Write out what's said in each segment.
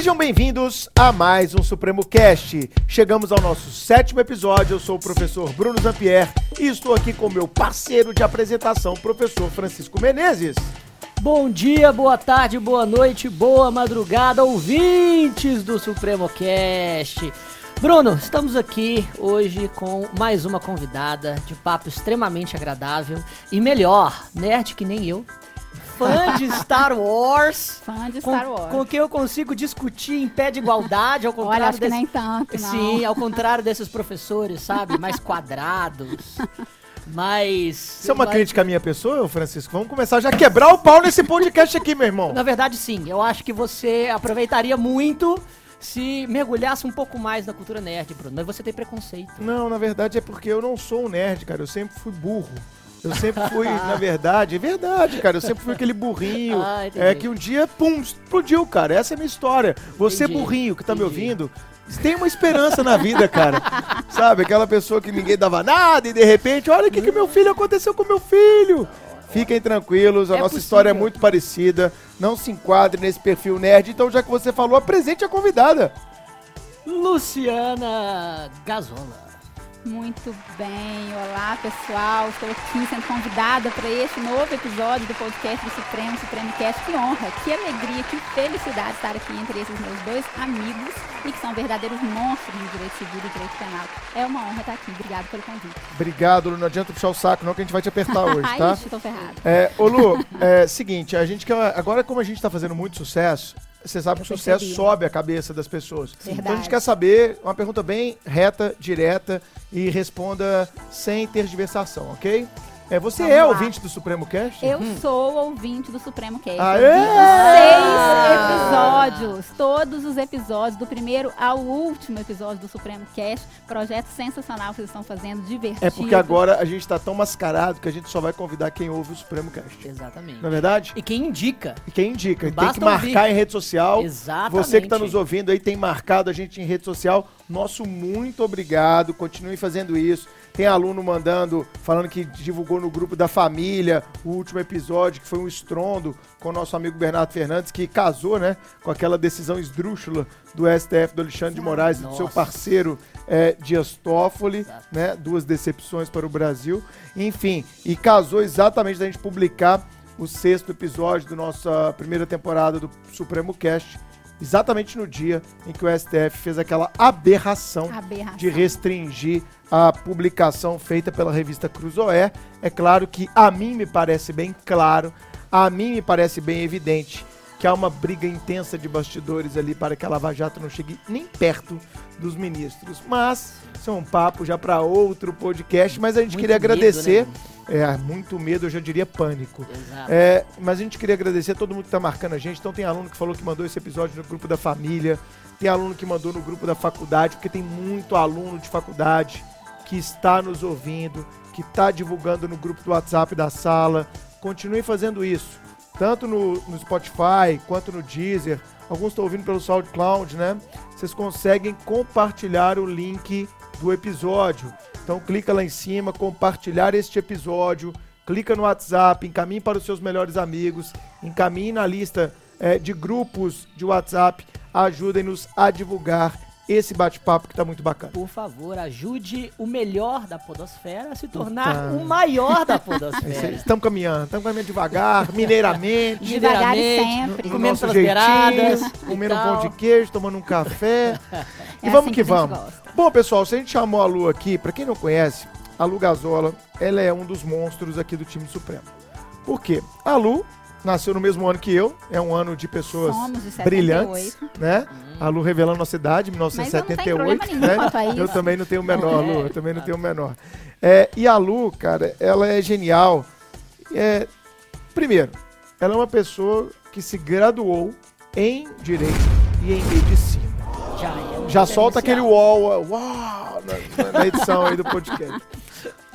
Sejam bem-vindos a mais um Supremo Cast. Chegamos ao nosso sétimo episódio. Eu sou o professor Bruno Zampier e estou aqui com meu parceiro de apresentação, professor Francisco Menezes. Bom dia, boa tarde, boa noite, boa madrugada, ouvintes do Supremo Cast. Bruno, estamos aqui hoje com mais uma convidada de papo extremamente agradável e melhor, nerd que nem eu, fã de Star Wars. Fã de com, Star Wars. Com quem eu consigo discutir em pé de igualdade, ao contrário Olha, acho que desse- nem tanto, não. Sim, ao contrário desses professores, sabe? Mais quadrados. Mais. Isso é uma crítica à minha pessoa, ô Francisco? Vamos começar já a quebrar o pau nesse podcast aqui, meu irmão. Na verdade, sim. Eu acho que você aproveitaria muito se mergulhasse um pouco mais na cultura nerd, Bruno. Mas você tem preconceito. Não, na verdade é porque eu não sou um nerd, cara. Eu sempre fui burro. Eu sempre fui, na verdade, é verdade, cara. Eu sempre fui aquele burrinho. Ah, é que um dia, pum, explodiu, cara. Essa é a minha história. Você, Entendi, burrinho, que tá me entendi. ouvindo, tem uma esperança na vida, cara. Sabe? Aquela pessoa que ninguém dava nada e de repente, olha o que, que meu filho aconteceu com meu filho. Fiquem tranquilos, a É nossa possível. história é muito parecida. Não se enquadre nesse perfil nerd. Então, já que você falou, apresente a convidada. Luciana Gazola. Muito bem, olá pessoal, estou aqui sendo convidada para este novo episódio do podcast do Supremo, Supremo Cast. Que honra, que alegria, que felicidade estar aqui entre esses meus dois amigos e que são verdadeiros monstros de direito civil e direito penal. É uma honra estar aqui, obrigado pelo convite. Obrigado, Lu. Não adianta puxar o saco, não, que a gente vai te apertar hoje, Ai, tá? ixi, tô ferrada. É, ô Lu, é seguinte, a gente quer. Agora, como a gente tá fazendo muito sucesso, você sabe Eu que o sucesso percebi. sobe a cabeça das pessoas. Então a Verdade. gente quer saber uma pergunta bem reta, direta e responda sem tergiversação, ok? É, você Vamos é lá. ouvinte do Supremo Cast? Eu sou ouvinte do Supremo Cast. Aê! Seis episódios, todos os episódios, do primeiro ao último episódio do Supremo Cast. Projeto sensacional que vocês estão fazendo, divertido. É porque agora a gente tá tão mascarado que a gente só vai convidar quem ouve o Supremo Cast. Exatamente. Não é verdade? E quem indica? E quem indica? Tem que marcar ouvir. em rede social. Exatamente. Você que está nos ouvindo aí tem marcado a gente em rede social. Nosso muito obrigado. Continue fazendo isso. Tem aluno mandando, falando que divulgou no grupo da família o último episódio, que foi um estrondo com o nosso amigo Bernardo Fernandes, que casou, né, com aquela decisão esdrúxula do STF do Alexandre de Moraes e do seu Nossa. parceiro é, Dias Toffoli, Exato. né, duas decepções para o Brasil. Enfim, e casou exatamente da gente publicar o sexto episódio da nossa primeira temporada do Supremo Cast, exatamente no dia em que o STF fez aquela aberração Aberração. de restringir a publicação feita pela revista Cruzoé. É claro que a mim me parece bem claro, a mim me parece bem evidente que há uma briga intensa de bastidores ali para que a Lava Jato não chegue nem perto dos ministros. Mas isso é um papo já para outro podcast, mas a gente Muito queria medo, agradecer. né? É, muito medo, eu já diria pânico. Exato. É, mas a gente queria agradecer a todo mundo que tá marcando a gente. Então tem aluno que falou que mandou esse episódio no grupo da família, tem aluno que mandou no grupo da faculdade, porque tem muito aluno de faculdade que está nos ouvindo, que está divulgando no grupo do WhatsApp da sala. Continue fazendo isso, tanto no, no Spotify quanto no Deezer. Alguns estão ouvindo pelo SoundCloud, né? Vocês conseguem compartilhar o link do episódio. Então clica lá em cima, compartilhar este episódio, clica no WhatsApp, encaminhe para os seus melhores amigos, encaminhe na lista eh, de grupos de WhatsApp, ajudem-nos a divulgar esse bate-papo que está muito bacana. Por favor, ajude o melhor da podosfera a se tornar Puta. o maior da podosfera. Estamos caminhando, estamos caminhando devagar, mineiramente, Devagar e sempre. no comendo pelas beiradas e comendo um pão de queijo, tomando um café. e É vamos assim que gente vamos. gosta. Bom, pessoal, se a gente chamou a Lu aqui, pra quem não conhece, a Lu Gazola, ela é um dos monstros aqui do time Supremo. Por quê? A Lu nasceu no mesmo ano que eu, é um ano de pessoas Somos de 78. brilhantes, né? Hum. A Lu revelando nossa idade, Mas eu não tenho 1978, problema nenhum né? Eu também não tenho menor, Lu, eu também não tenho menor. É, e a Lu, cara, ela é genial. É, primeiro, ela é uma pessoa que se graduou em Direito e em Medicina. Já, é Já solta aquele uau, uau na, na- na edição aí do podcast.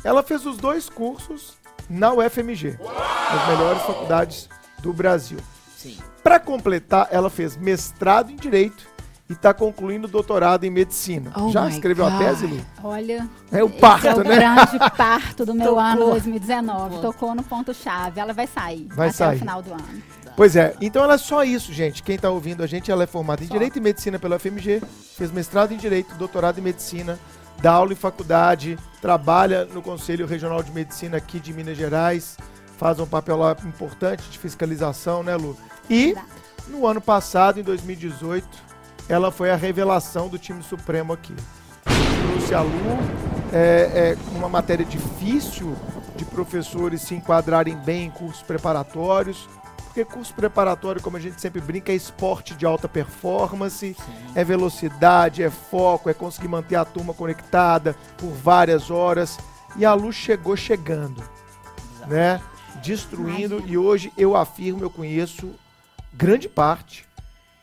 Ela fez os dois cursos na UFMG, as melhores faculdades do Brasil. Sim. Para completar, ela fez mestrado em Direito e está concluindo doutorado em Medicina. Oh Já escreveu a God. tese, Lu? Olha, É o esse parto, é o né? grande parto do meu Tocou. ano 2019. Ponto. Tocou no ponto-chave. Ela vai sair Vai até sair. o final do ano. Pois é, então ela é só isso, gente. Quem tá ouvindo a gente, ela é formada em Só. Direito e Medicina pela FMG, fez mestrado em Direito, doutorado em Medicina, dá aula em faculdade, trabalha no Conselho Regional de Medicina aqui de Minas Gerais, faz um papel lá importante de fiscalização, né, Lu? E no ano passado, em 2018, ela foi a revelação do time supremo aqui. Trouxe a Lu, é, é uma matéria difícil de professores se enquadrarem bem em cursos preparatórios, porque curso preparatório, como a gente sempre brinca, é esporte de alta performance, é velocidade, é foco, é conseguir manter a turma conectada por várias horas. E a Lu chegou chegando, né? Destruindo. Imagina. E hoje eu afirmo, eu conheço grande parte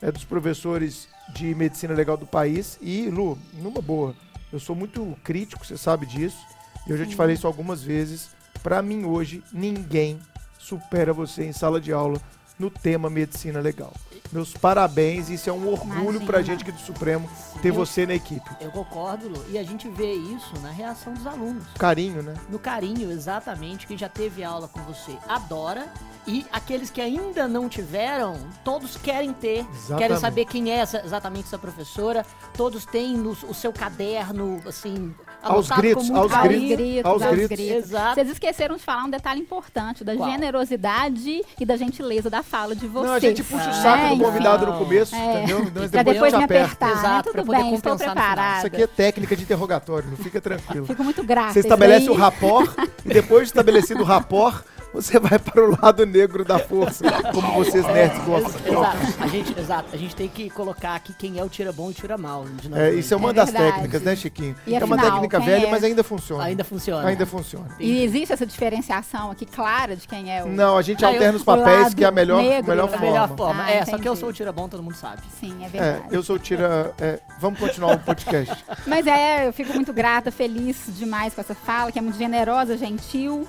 né, dos professores de medicina legal do país. E, Lu, numa boa, eu sou muito crítico, você sabe disso. E eu já te falei isso algumas vezes. Pra mim, hoje, ninguém supera você em sala de aula no tema medicina legal. Meus parabéns, isso é um orgulho pra Imagina. gente aqui do Supremo ter Eu- você na equipe. Eu concordo, Lu. E a gente vê isso na reação dos alunos. Carinho, né? No carinho, exatamente. Quem já teve aula com você adora. E aqueles que ainda não tiveram, todos querem ter. Exatamente. Querem saber quem é essa- exatamente essa professora. Todos têm no, o seu caderno, assim, Aos gritos, aos carinho. Aos gritos, aos aos gritos. gritos. Exato. Vocês esqueceram de falar um detalhe importante, da Qual? generosidade e da gentileza da fala de vocês. Não, a gente puxa o saco do né? convidado Enfim. no começo, É. entendeu? Mas Pra depois, me apertar, Exato, né? pra Tudo bem, estou preparada. Isso aqui é técnica de interrogatório, não fica tranquilo. Fico muito grata. Você estabelece o rapport e depois de estabelecido o rapport, você vai para o lado negro da força, como vocês nerds gostam. Ex- Exato. A gente, exato. A gente tem que colocar aqui quem é o tira bom e o tira mal. É, isso é uma É das verdade. técnicas, né, Chiquinho? E é uma afinal, técnica velha, é? mas ainda funciona. Ainda funciona. Ainda funciona. E existe essa diferenciação aqui clara de quem é o. Não, a gente Ah, alterna os papéis, que é a melhor, negro, melhor É a né? melhor forma. forma. Ah, é, só que eu entendi. sou o tira bom, todo mundo sabe. Sim, é É, verdade. eu sou o tira. é, vamos continuar o podcast. Mas é, eu fico muito grata, feliz demais com essa fala, que é muito generosa, gentil.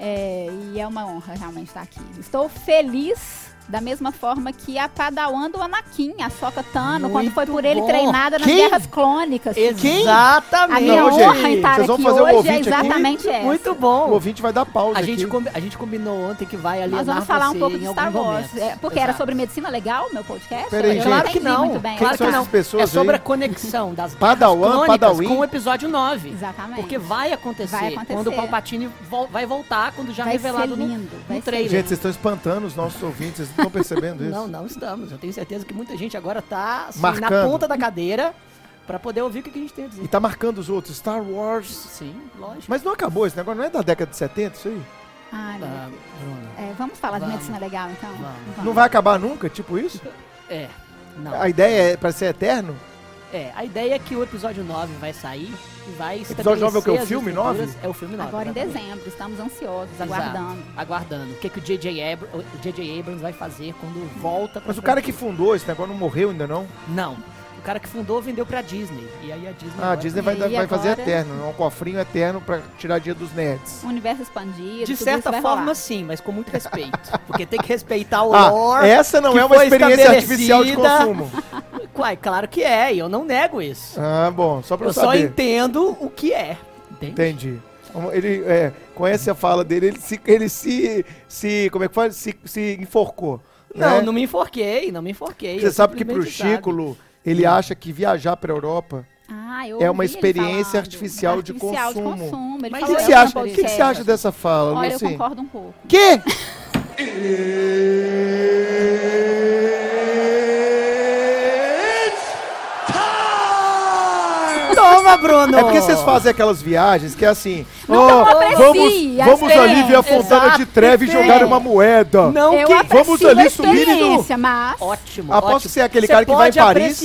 É, e é uma honra realmente estar aqui. Estou feliz da mesma forma que a Padawan do Anakin, a Soca Tano, quando Muito foi por ele bom. treinada nas Quem? guerras clônicas. Exatamente. A minha Não, gente, honra em estar vocês vão aqui fazer um hoje é ouvinte aqui? exatamente essa. Muito O bom. ouvinte vai dar pausa. A gente, aqui. combi- a gente combinou ontem que vai alienar Nós vamos falar um pouco de Star Wars. É, porque era sobre medicina legal, meu podcast? Peraí, eu gente. não Claro que entendi não. muito bem. Quem Claro são que não. essas pessoas é sobre aí? a conexão das Padawan, guerras crônicas Padawan? com o episódio 9. Exatamente. Porque vai acontecer, Vai acontecer. quando o Palpatine vol- vai voltar, quando já vai revelado ser no, lindo. vai no ser trailer. Gente, vocês estão espantando os nossos ouvintes, vocês não estão percebendo isso? Não, não estamos. Eu tenho certeza que muita gente agora tá assim, na ponta da cadeira pra poder ouvir o que a gente tem a dizer. E tá marcando os outros. Star Wars. Sim, lógico. Mas não acabou esse negócio, não é da década de 70 isso aí? Ah, Deus. Bruna, É, vamos falar Vamos. de medicina legal, então? Vamos. Não vai acabar nunca, tipo isso? É, não. A ideia é pra ser eterno? É, a ideia é que o episódio 9 vai sair e vai Episódio nove é o quê? O filme estruturas- 9? É o filme 9. Agora em dezembro, estamos ansiosos, Exato. aguardando. Aguardando. O que, que o J.J. J.J. Abrams vai fazer quando volta Mas o cara que fundou esse negócio não morreu ainda não? Não. O cara que fundou vendeu pra Disney. E aí a Disney. Ah, a Disney vai, E dar- vai fazer eterno, um cofrinho eterno pra tirar dia dos nerds. Universo expandido. De tudo certa isso vai forma, rolar. sim, mas com muito respeito. Porque tem que respeitar o Ah, lore. essa não que é uma experiência artificial de consumo. Uai, claro que é, e eu não nego isso. Ah, bom, só pra eu eu só saber. entendo o que é. Entende? Entendi. Ele, é, com essa fala dele, ele se, ele se, se como é que faz? Se, se enforcou. Não, né? não me enforquei, não me enforquei. Você sabe que pro Chico, ele acha que viajar pra Europa Ah, eu É uma experiência falando. artificial de Artificial consumo. Ele Mas O falou que, que é você acha, o que, que você acha dessa fala, Olha, eu Lucy? concordo um pouco. Que? Bruno! É porque vocês fazem aquelas viagens que é assim, Não, aprecie vamos, vamos ali ver a. Fontana de Exato, Treve e perfeito. jogar uma moeda. Não, eu que... vamos ali subir e no- experiência, mas... Ótimo, Aposto ótimo. que você é aquele Você cara que vai em pode Paris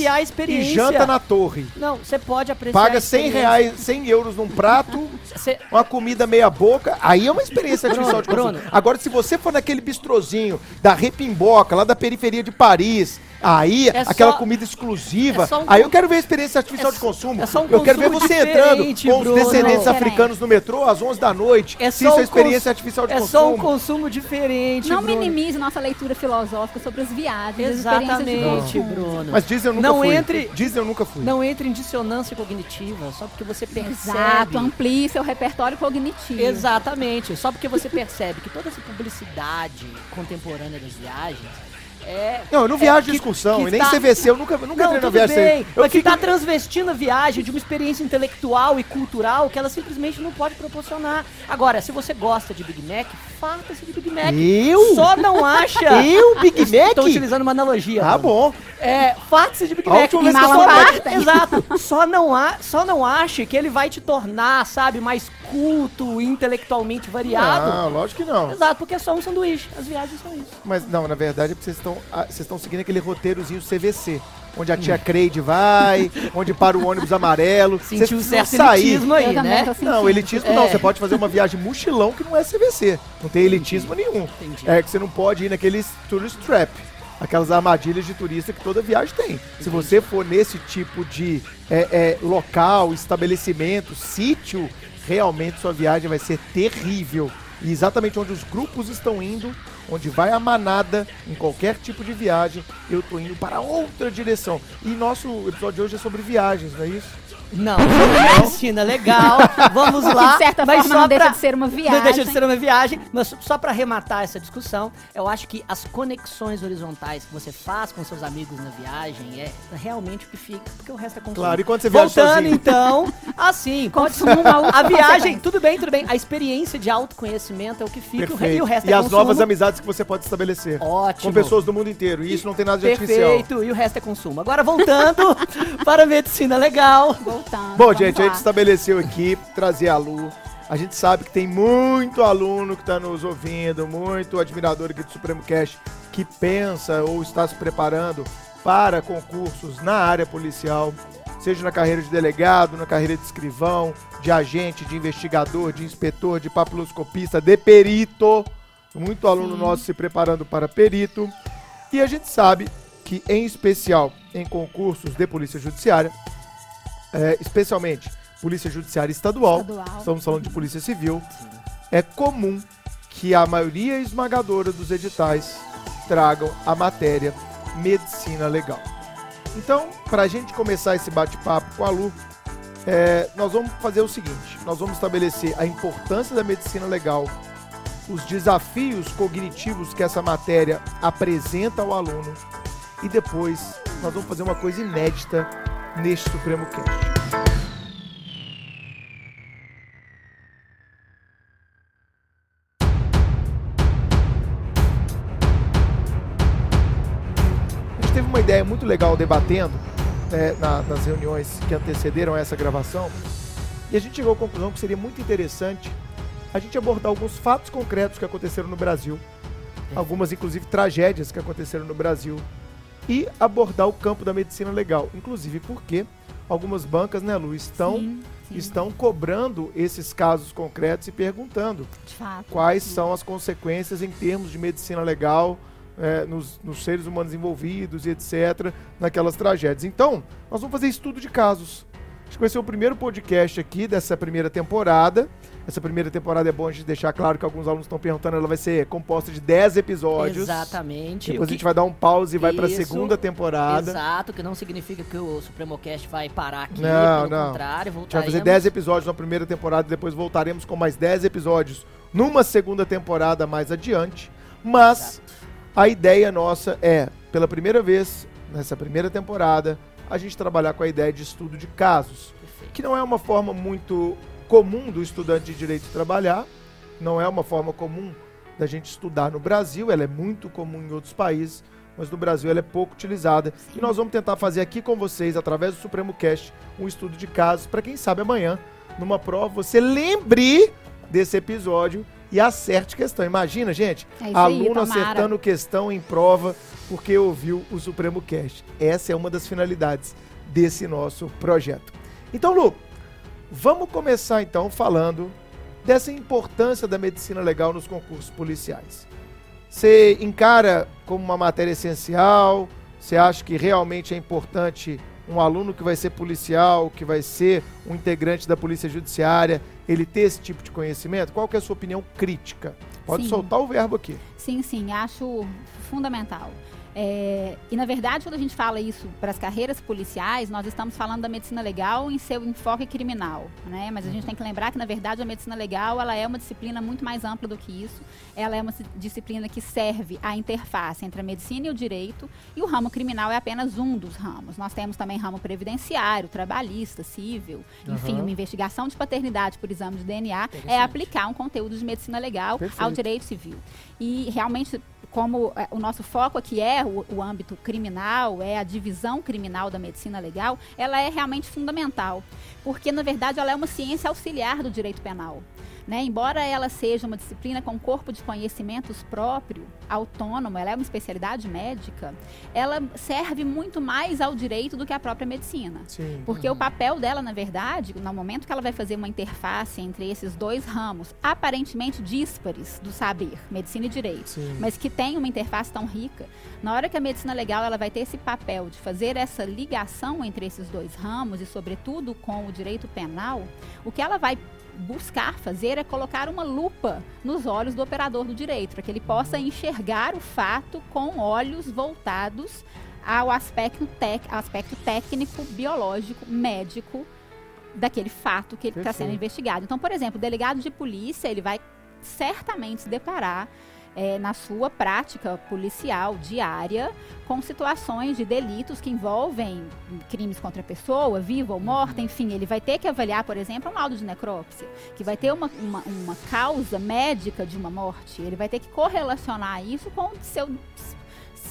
e janta na torre. Não, você pode apreciar Paga 100 experiência. reais, 100 euros num prato, Você- uma comida meia boca, aí é uma experiência artificial de consumo. Bruno. Agora, se você for naquele bistrozinho da Repimboca, lá da periferia de Paris, Aí, É aquela só- comida exclusiva. é um aí eu quero ver a experiência artificial é de consumo. é só um eu quero ver você entrando com os descendentes Diferente. africanos no metrô às 11 da noite. É Se só isso é experiência artificial de É consumo. só um consumo diferente, Não Bruno. minimize nossa leitura filosófica sobre as viagens, as Exatamente, consumo. Bruno. Mas Disney eu nunca Não fui. entre- Disney eu nunca fui. Não entre em dissonância cognitiva, só porque você percebe. Exato, amplie seu repertório cognitivo. Exatamente. Só porque você percebe que toda essa publicidade contemporânea das viagens é. Não, eu não viajo de que- excursão, que e nem tá- CVC, eu nunca, nunca Não, entrei na viagem. bem, Eu mas que fico- tá transvestindo a viagem de uma experiência intelectual e cultural que ela simplesmente não pode proporcionar. Agora, se você gosta de Big Mac, farta-se de Big Mac. Eu? Só não acha. Eu, Big Mac? Estou utilizando uma analogia. Tá Bruno. bom. É, farta-se de Big A Mac. última vez que Fartem. Exato. Só não, há, só não ache que ele vai te tornar, sabe, mais culto, intelectualmente variado. Não, lógico que não. Exato, porque é só um sanduíche. As viagens são isso. Mas não, na verdade é vocês estão, vocês estão seguindo aquele roteirozinho CVC. Onde a tia Creide vai, onde para o ônibus amarelo. Sentiu um certo sair. elitismo aí, né? Não, elitismo É. não. Você pode fazer uma viagem mochilão que não é CVC. Não tem elitismo nenhum. Entendi. É que você não pode ir naqueles tourist trap. Aquelas armadilhas de turista que toda viagem tem. Se você for nesse tipo de é, é, local, estabelecimento, sítio, realmente sua viagem vai ser terrível. E exatamente onde os grupos estão indo, onde vai a manada, em qualquer tipo de viagem, eu tô indo para outra direção. E nosso episódio de hoje é sobre viagens, não é isso? Não, não medicina legal. Vamos lá. de certa mas forma só não deixa pra- de ser uma Não viagem. deixa de ser uma viagem, mas só pra arrematar essa discussão, eu acho que as conexões horizontais que você faz com seus amigos na viagem é realmente o que fica, porque o resto é consumo. Claro, e quando você viaja Voltando sozinho? então, assim, Consumo a viagem, tudo bem, tudo bem. A experiência de autoconhecimento é o que fica Perfeito. e o resto e é as consumo. novas amizades que você pode estabelecer. Ótimo. Com pessoas do mundo inteiro. E isso não tem nada de artificial. Perfeito, e o resto é consumo. Agora voltando para a medicina legal. Voltando. Bom, gente, a lá. gente estabeleceu aqui, trazer a Lu. A gente sabe que tem muito aluno que está nos ouvindo, muito admirador aqui do Supremo Cash que pensa ou está se preparando para concursos na área policial, seja na carreira de delegado, na carreira de escrivão, de agente, de investigador, de inspetor, de papiloscopista, de perito. Muito aluno Sim. nosso se preparando para perito. E a gente sabe que, em especial em concursos de polícia judiciária, é, especialmente Polícia Judiciária Estadual, Estadual. estamos falando de Polícia Civil, é comum que a maioria esmagadora dos editais tragam a matéria medicina legal. Então, para a gente começar esse bate-papo com a Lu, é, nós vamos fazer o seguinte: nós vamos estabelecer a importância da medicina legal, os desafios cognitivos que essa matéria apresenta ao aluno e depois nós vamos fazer uma coisa inédita neste Supremo Cast. A gente teve uma ideia muito legal debatendo né, na- nas reuniões que antecederam essa gravação e a gente chegou à conclusão que seria muito interessante a gente abordar alguns fatos concretos que aconteceram no Brasil, algumas inclusive tragédias que aconteceram no Brasil e abordar o campo da medicina legal, inclusive porque algumas bancas, né, Lu, estão Sim, sim, estão cobrando esses casos concretos e perguntando fato. quais são as consequências em termos de medicina legal é, nos, nos seres humanos envolvidos e etc. naquelas tragédias. Então, nós vamos fazer estudo de casos. Acho que vai ser o primeiro podcast aqui dessa primeira temporada. Essa primeira temporada é bom a gente deixar claro que alguns alunos estão perguntando, ela vai ser composta de 10 episódios. Exatamente. Depois O a gente que- vai dar um pause e vai para a segunda temporada. Exato, que não significa que o Supremocast vai parar aqui, Não, pelo não. contrário, A gente vai voltaremos. fazer 10 episódios na primeira temporada, depois voltaremos com mais 10 episódios numa segunda temporada mais adiante. Mas a ideia nossa é, pela primeira vez, nessa primeira temporada, a gente trabalhar com a ideia de estudo de casos. Perfeito. Que não é uma forma muito comum do estudante de direito trabalhar, não é uma forma comum da gente estudar no Brasil, ela é muito comum em outros países, mas no Brasil ela é pouco utilizada. E nós vamos tentar fazer aqui com vocês, através do Supremo Cast, um estudo de casos, para quem sabe amanhã, numa prova, você lembre desse episódio e acerte questão. Imagina, gente, É aí, aluno acertando questão em prova porque ouviu o Supremo Cast. Essa é uma das finalidades desse nosso projeto. Então, Lu, vamos começar então falando dessa importância da medicina legal nos concursos policiais. Você encara como uma matéria essencial? Você acha que realmente é importante um aluno que vai ser policial, que vai ser um integrante da Polícia Judiciária, ele ter esse tipo de conhecimento? Qual que é a sua opinião crítica? Pode Sim. soltar o verbo aqui. Sim, sim, acho fundamental. É, e na verdade, quando a gente fala isso para as carreiras policiais, nós estamos falando da medicina legal em seu enfoque criminal, né? Mas a gente tem que lembrar que na verdade a medicina legal ela é uma disciplina muito mais ampla do que isso. Ela é uma disciplina que serve à interface entre a medicina e o direito, e o ramo criminal é apenas um dos ramos. Nós temos também ramo previdenciário, trabalhista, civil, enfim, Aham. uma investigação de paternidade por exame de DNA é aplicar um conteúdo de medicina legal ao Perfeito. direito civil. E realmente como é, o nosso foco aqui é o, o âmbito criminal, é a divisão criminal da medicina legal, ela é realmente fundamental, porque na verdade ela é uma ciência auxiliar do direito penal. Né? Embora ela seja uma disciplina com corpo de conhecimentos próprio, autônomo, ela é uma especialidade médica, ela serve muito mais ao direito do que a própria medicina. Sim. Porque o papel dela, na verdade, no momento que ela vai fazer uma interface entre esses dois ramos, aparentemente díspares do saber, medicina e direito, Sim. mas que tem uma interface tão rica, na hora que a medicina legal ela vai ter esse papel de fazer essa ligação entre esses dois ramos e, sobretudo, com o direito penal, o que ela vai buscar fazer é colocar uma lupa nos olhos do operador do direito, para que ele possa enxergar o fato com olhos voltados ao aspecto, tec, aspecto técnico, biológico, médico daquele fato que ele está sendo investigado. Então, por exemplo, o delegado de polícia ele vai certamente se deparar eh, na sua prática policial diária com situações de delitos que envolvem crimes contra a pessoa, viva ou morta, enfim, ele vai ter que avaliar, por exemplo, um laudo de necrópsia, que vai ter uma, uma, uma causa médica de uma morte. Ele vai ter que correlacionar isso com seu,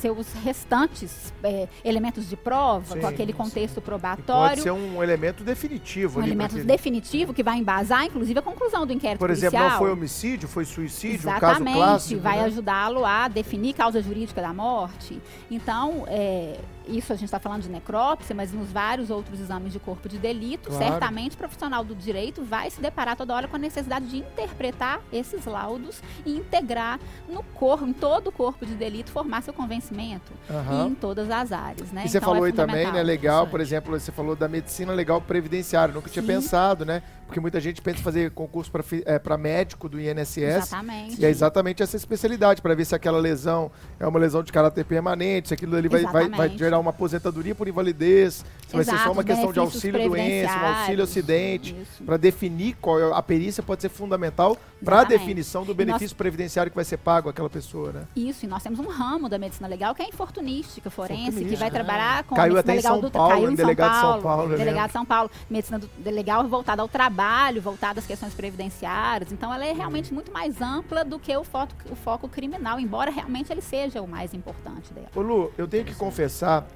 seus restantes eh, elementos de prova, Sim, com aquele sim. contexto E probatório. pode ser um elemento definitivo Um elemento definitivo que vai embasar, inclusive, a conclusão do inquérito Por exemplo, policial. não foi homicídio, foi suicídio, um caso Exatamente, clássico. vai né? ajudá-lo a definir causa jurídica da morte. Então, é, isso a gente está falando de necrópsia, mas nos vários outros exames de corpo de delito, Claro. certamente o profissional do direito vai se deparar toda hora com a necessidade de interpretar esses laudos e integrar no corpo, em todo o corpo de delito, formar seu convencimento Aham. em todas as áreas. Né? E você Então, falou é aí também, né, legal, por exemplo, você falou da medicina legal previdenciária. Nunca tinha Sim. pensado, né? Porque muita gente pensa em fazer concurso para médico do INSS. Exatamente. E é exatamente essa especialidade, para ver se aquela lesão é uma lesão de caráter permanente, se aquilo ali vai, vai, vai gerar uma aposentadoria por invalidez, se vai ser só Exato, uma questão de auxílio doença, um auxílio acidente, para definir qual é a perícia pode ser fundamental para a definição do nós- benefício previdenciário que vai ser pago àquela pessoa, né? Isso, e nós temos um ramo da medicina legal que é a infortunística forense, que vai trabalhar com Caiu a até medicina em legal São do Paulo, caiu em em delegado de São São Paulo, eu delegado São Paulo, medicina do, legal voltada ao trabalho, voltada às questões previdenciárias. Então ela é realmente muito mais ampla do que o foco, o foco criminal, embora realmente ele seja o mais importante dela. Ô Lu, eu tenho que confessar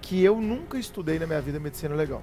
que eu nunca estudei na minha vida medicina legal.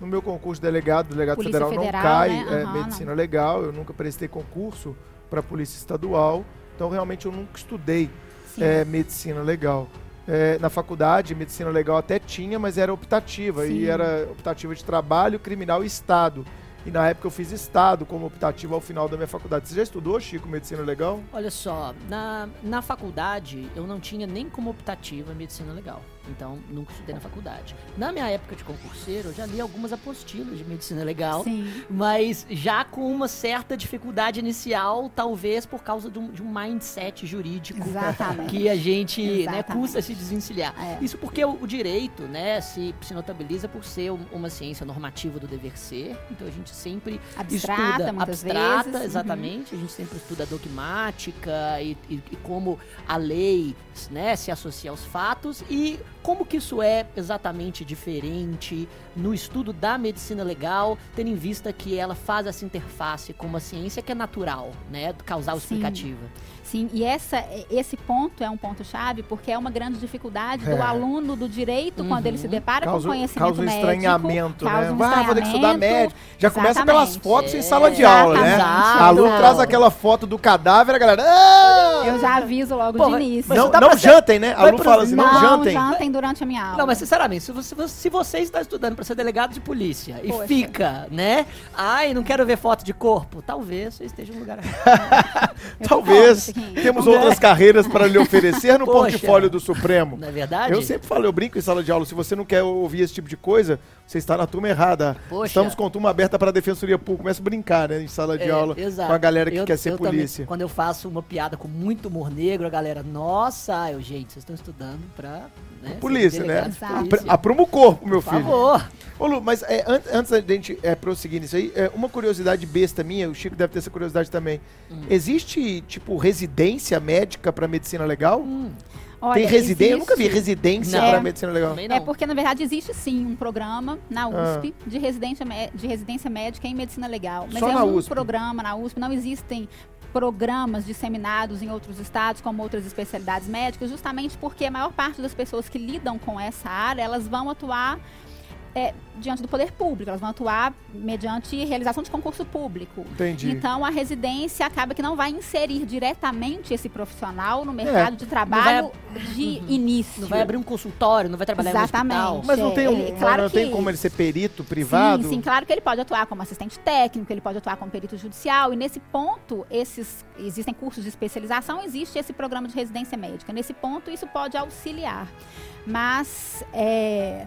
No meu concurso de delegado, delegado Polícia federal, Federal, não cai né? é, medicina legal, eu nunca prestei concurso para polícia estadual, então realmente eu nunca estudei é, medicina legal. É, na faculdade, medicina legal até tinha, mas era optativa, e Sim. era optativa de trabalho, criminal e Estado. E na época eu fiz Estado como optativo ao final da minha faculdade. Você já estudou, Chico, medicina legal? Olha só, na, na faculdade eu não tinha nem como optativa medicina legal. Então, nunca estudei na faculdade. Na minha época de concurseiro, eu já li algumas apostilas de medicina legal. Sim. Mas já com uma certa dificuldade inicial, talvez por causa de um, de um mindset jurídico Exatamente. que a gente né, custa se desencilhar. É. Isso porque o, o direito né, se, se notabiliza por ser um- uma ciência normativa do dever ser. Então a gente sempre Abstrata, estuda muitas abstrata, vezes. Uhum. exatamente. A gente sempre estuda dogmática e, e- e como a lei né, se associa aos fatos e como que isso é exatamente diferente no estudo da medicina legal, tendo em vista que ela faz essa interface com uma ciência que é natural, né, causal explicativa. Sim, e essa, esse ponto é um ponto chave porque é uma grande dificuldade do É. aluno do direito quando ele se Uhum. depara Causa, com conhecimento causa um médico. estranhamento, causa né? um ah, vou ter que estudar estranhamento. médico. Já começa pelas Exatamente. fotos em É, sala de aula, né? exato. Aluno traz aquela foto do cadáver, a galera. Ah! Eu já aviso logo Porra, de início. não não jantem, né? A vai Lu pro- fala assim, não, não, jantem. jantem durante a minha aula. Não, mas sinceramente, se você, se você está estudando para ser delegado de polícia e Poxa. fica, né? Ai, não quero ver foto de corpo. Talvez você esteja no lugar errado. Talvez. temos outras carreiras para lhe oferecer no Poxa. portfólio do Supremo. Não é verdade? Eu sempre falo, eu brinco em sala de aula, se você não quer ouvir esse tipo de coisa, você está na turma errada. Poxa. Estamos com turma aberta para a Defensoria Pública. Começa a brincar, né, em sala de É, aula exato. com a galera que Eu- quer ser eu também, polícia. quando eu faço uma piada com muito humor negro, a galera, nossa, eu, gente, vocês estão estudando pra. Né, Polícia, né? polícia. Apr- Apruma o corpo, meu Por filho. favor. Ô Lu, mas é, an- antes da gente é, prosseguir nisso aí, é, uma curiosidade besta minha, o Chico deve ter essa curiosidade também. Hum. Existe, tipo, residência médica para medicina legal? Hum, Olha, Tem residência? Eu nunca vi residência para medicina legal. É porque, na verdade, existe sim um programa na Ah. USP de, residência, de residência médica em medicina legal. Mas Só é na um USP? programa na USP, não existem programas disseminados em outros estados como outras especialidades médicas, justamente porque a maior parte das pessoas que lidam com essa área, elas vão atuar é, diante do poder público, elas vão atuar mediante realização de concurso público. Entendi. Então, a residência acaba que não vai inserir diretamente esse profissional no mercado de trabalho de início. Não vai abrir um consultório, não vai trabalhar Exatamente. em um hospital. Mas não É, tem, um, é, claro não tem que- como ele ser perito privado? Sim, sim, claro que ele pode atuar como assistente técnico, ele pode atuar como perito judicial, e nesse ponto, esses existem cursos de especialização, existe esse programa de residência médica. Nesse ponto, isso pode auxiliar. Mas é,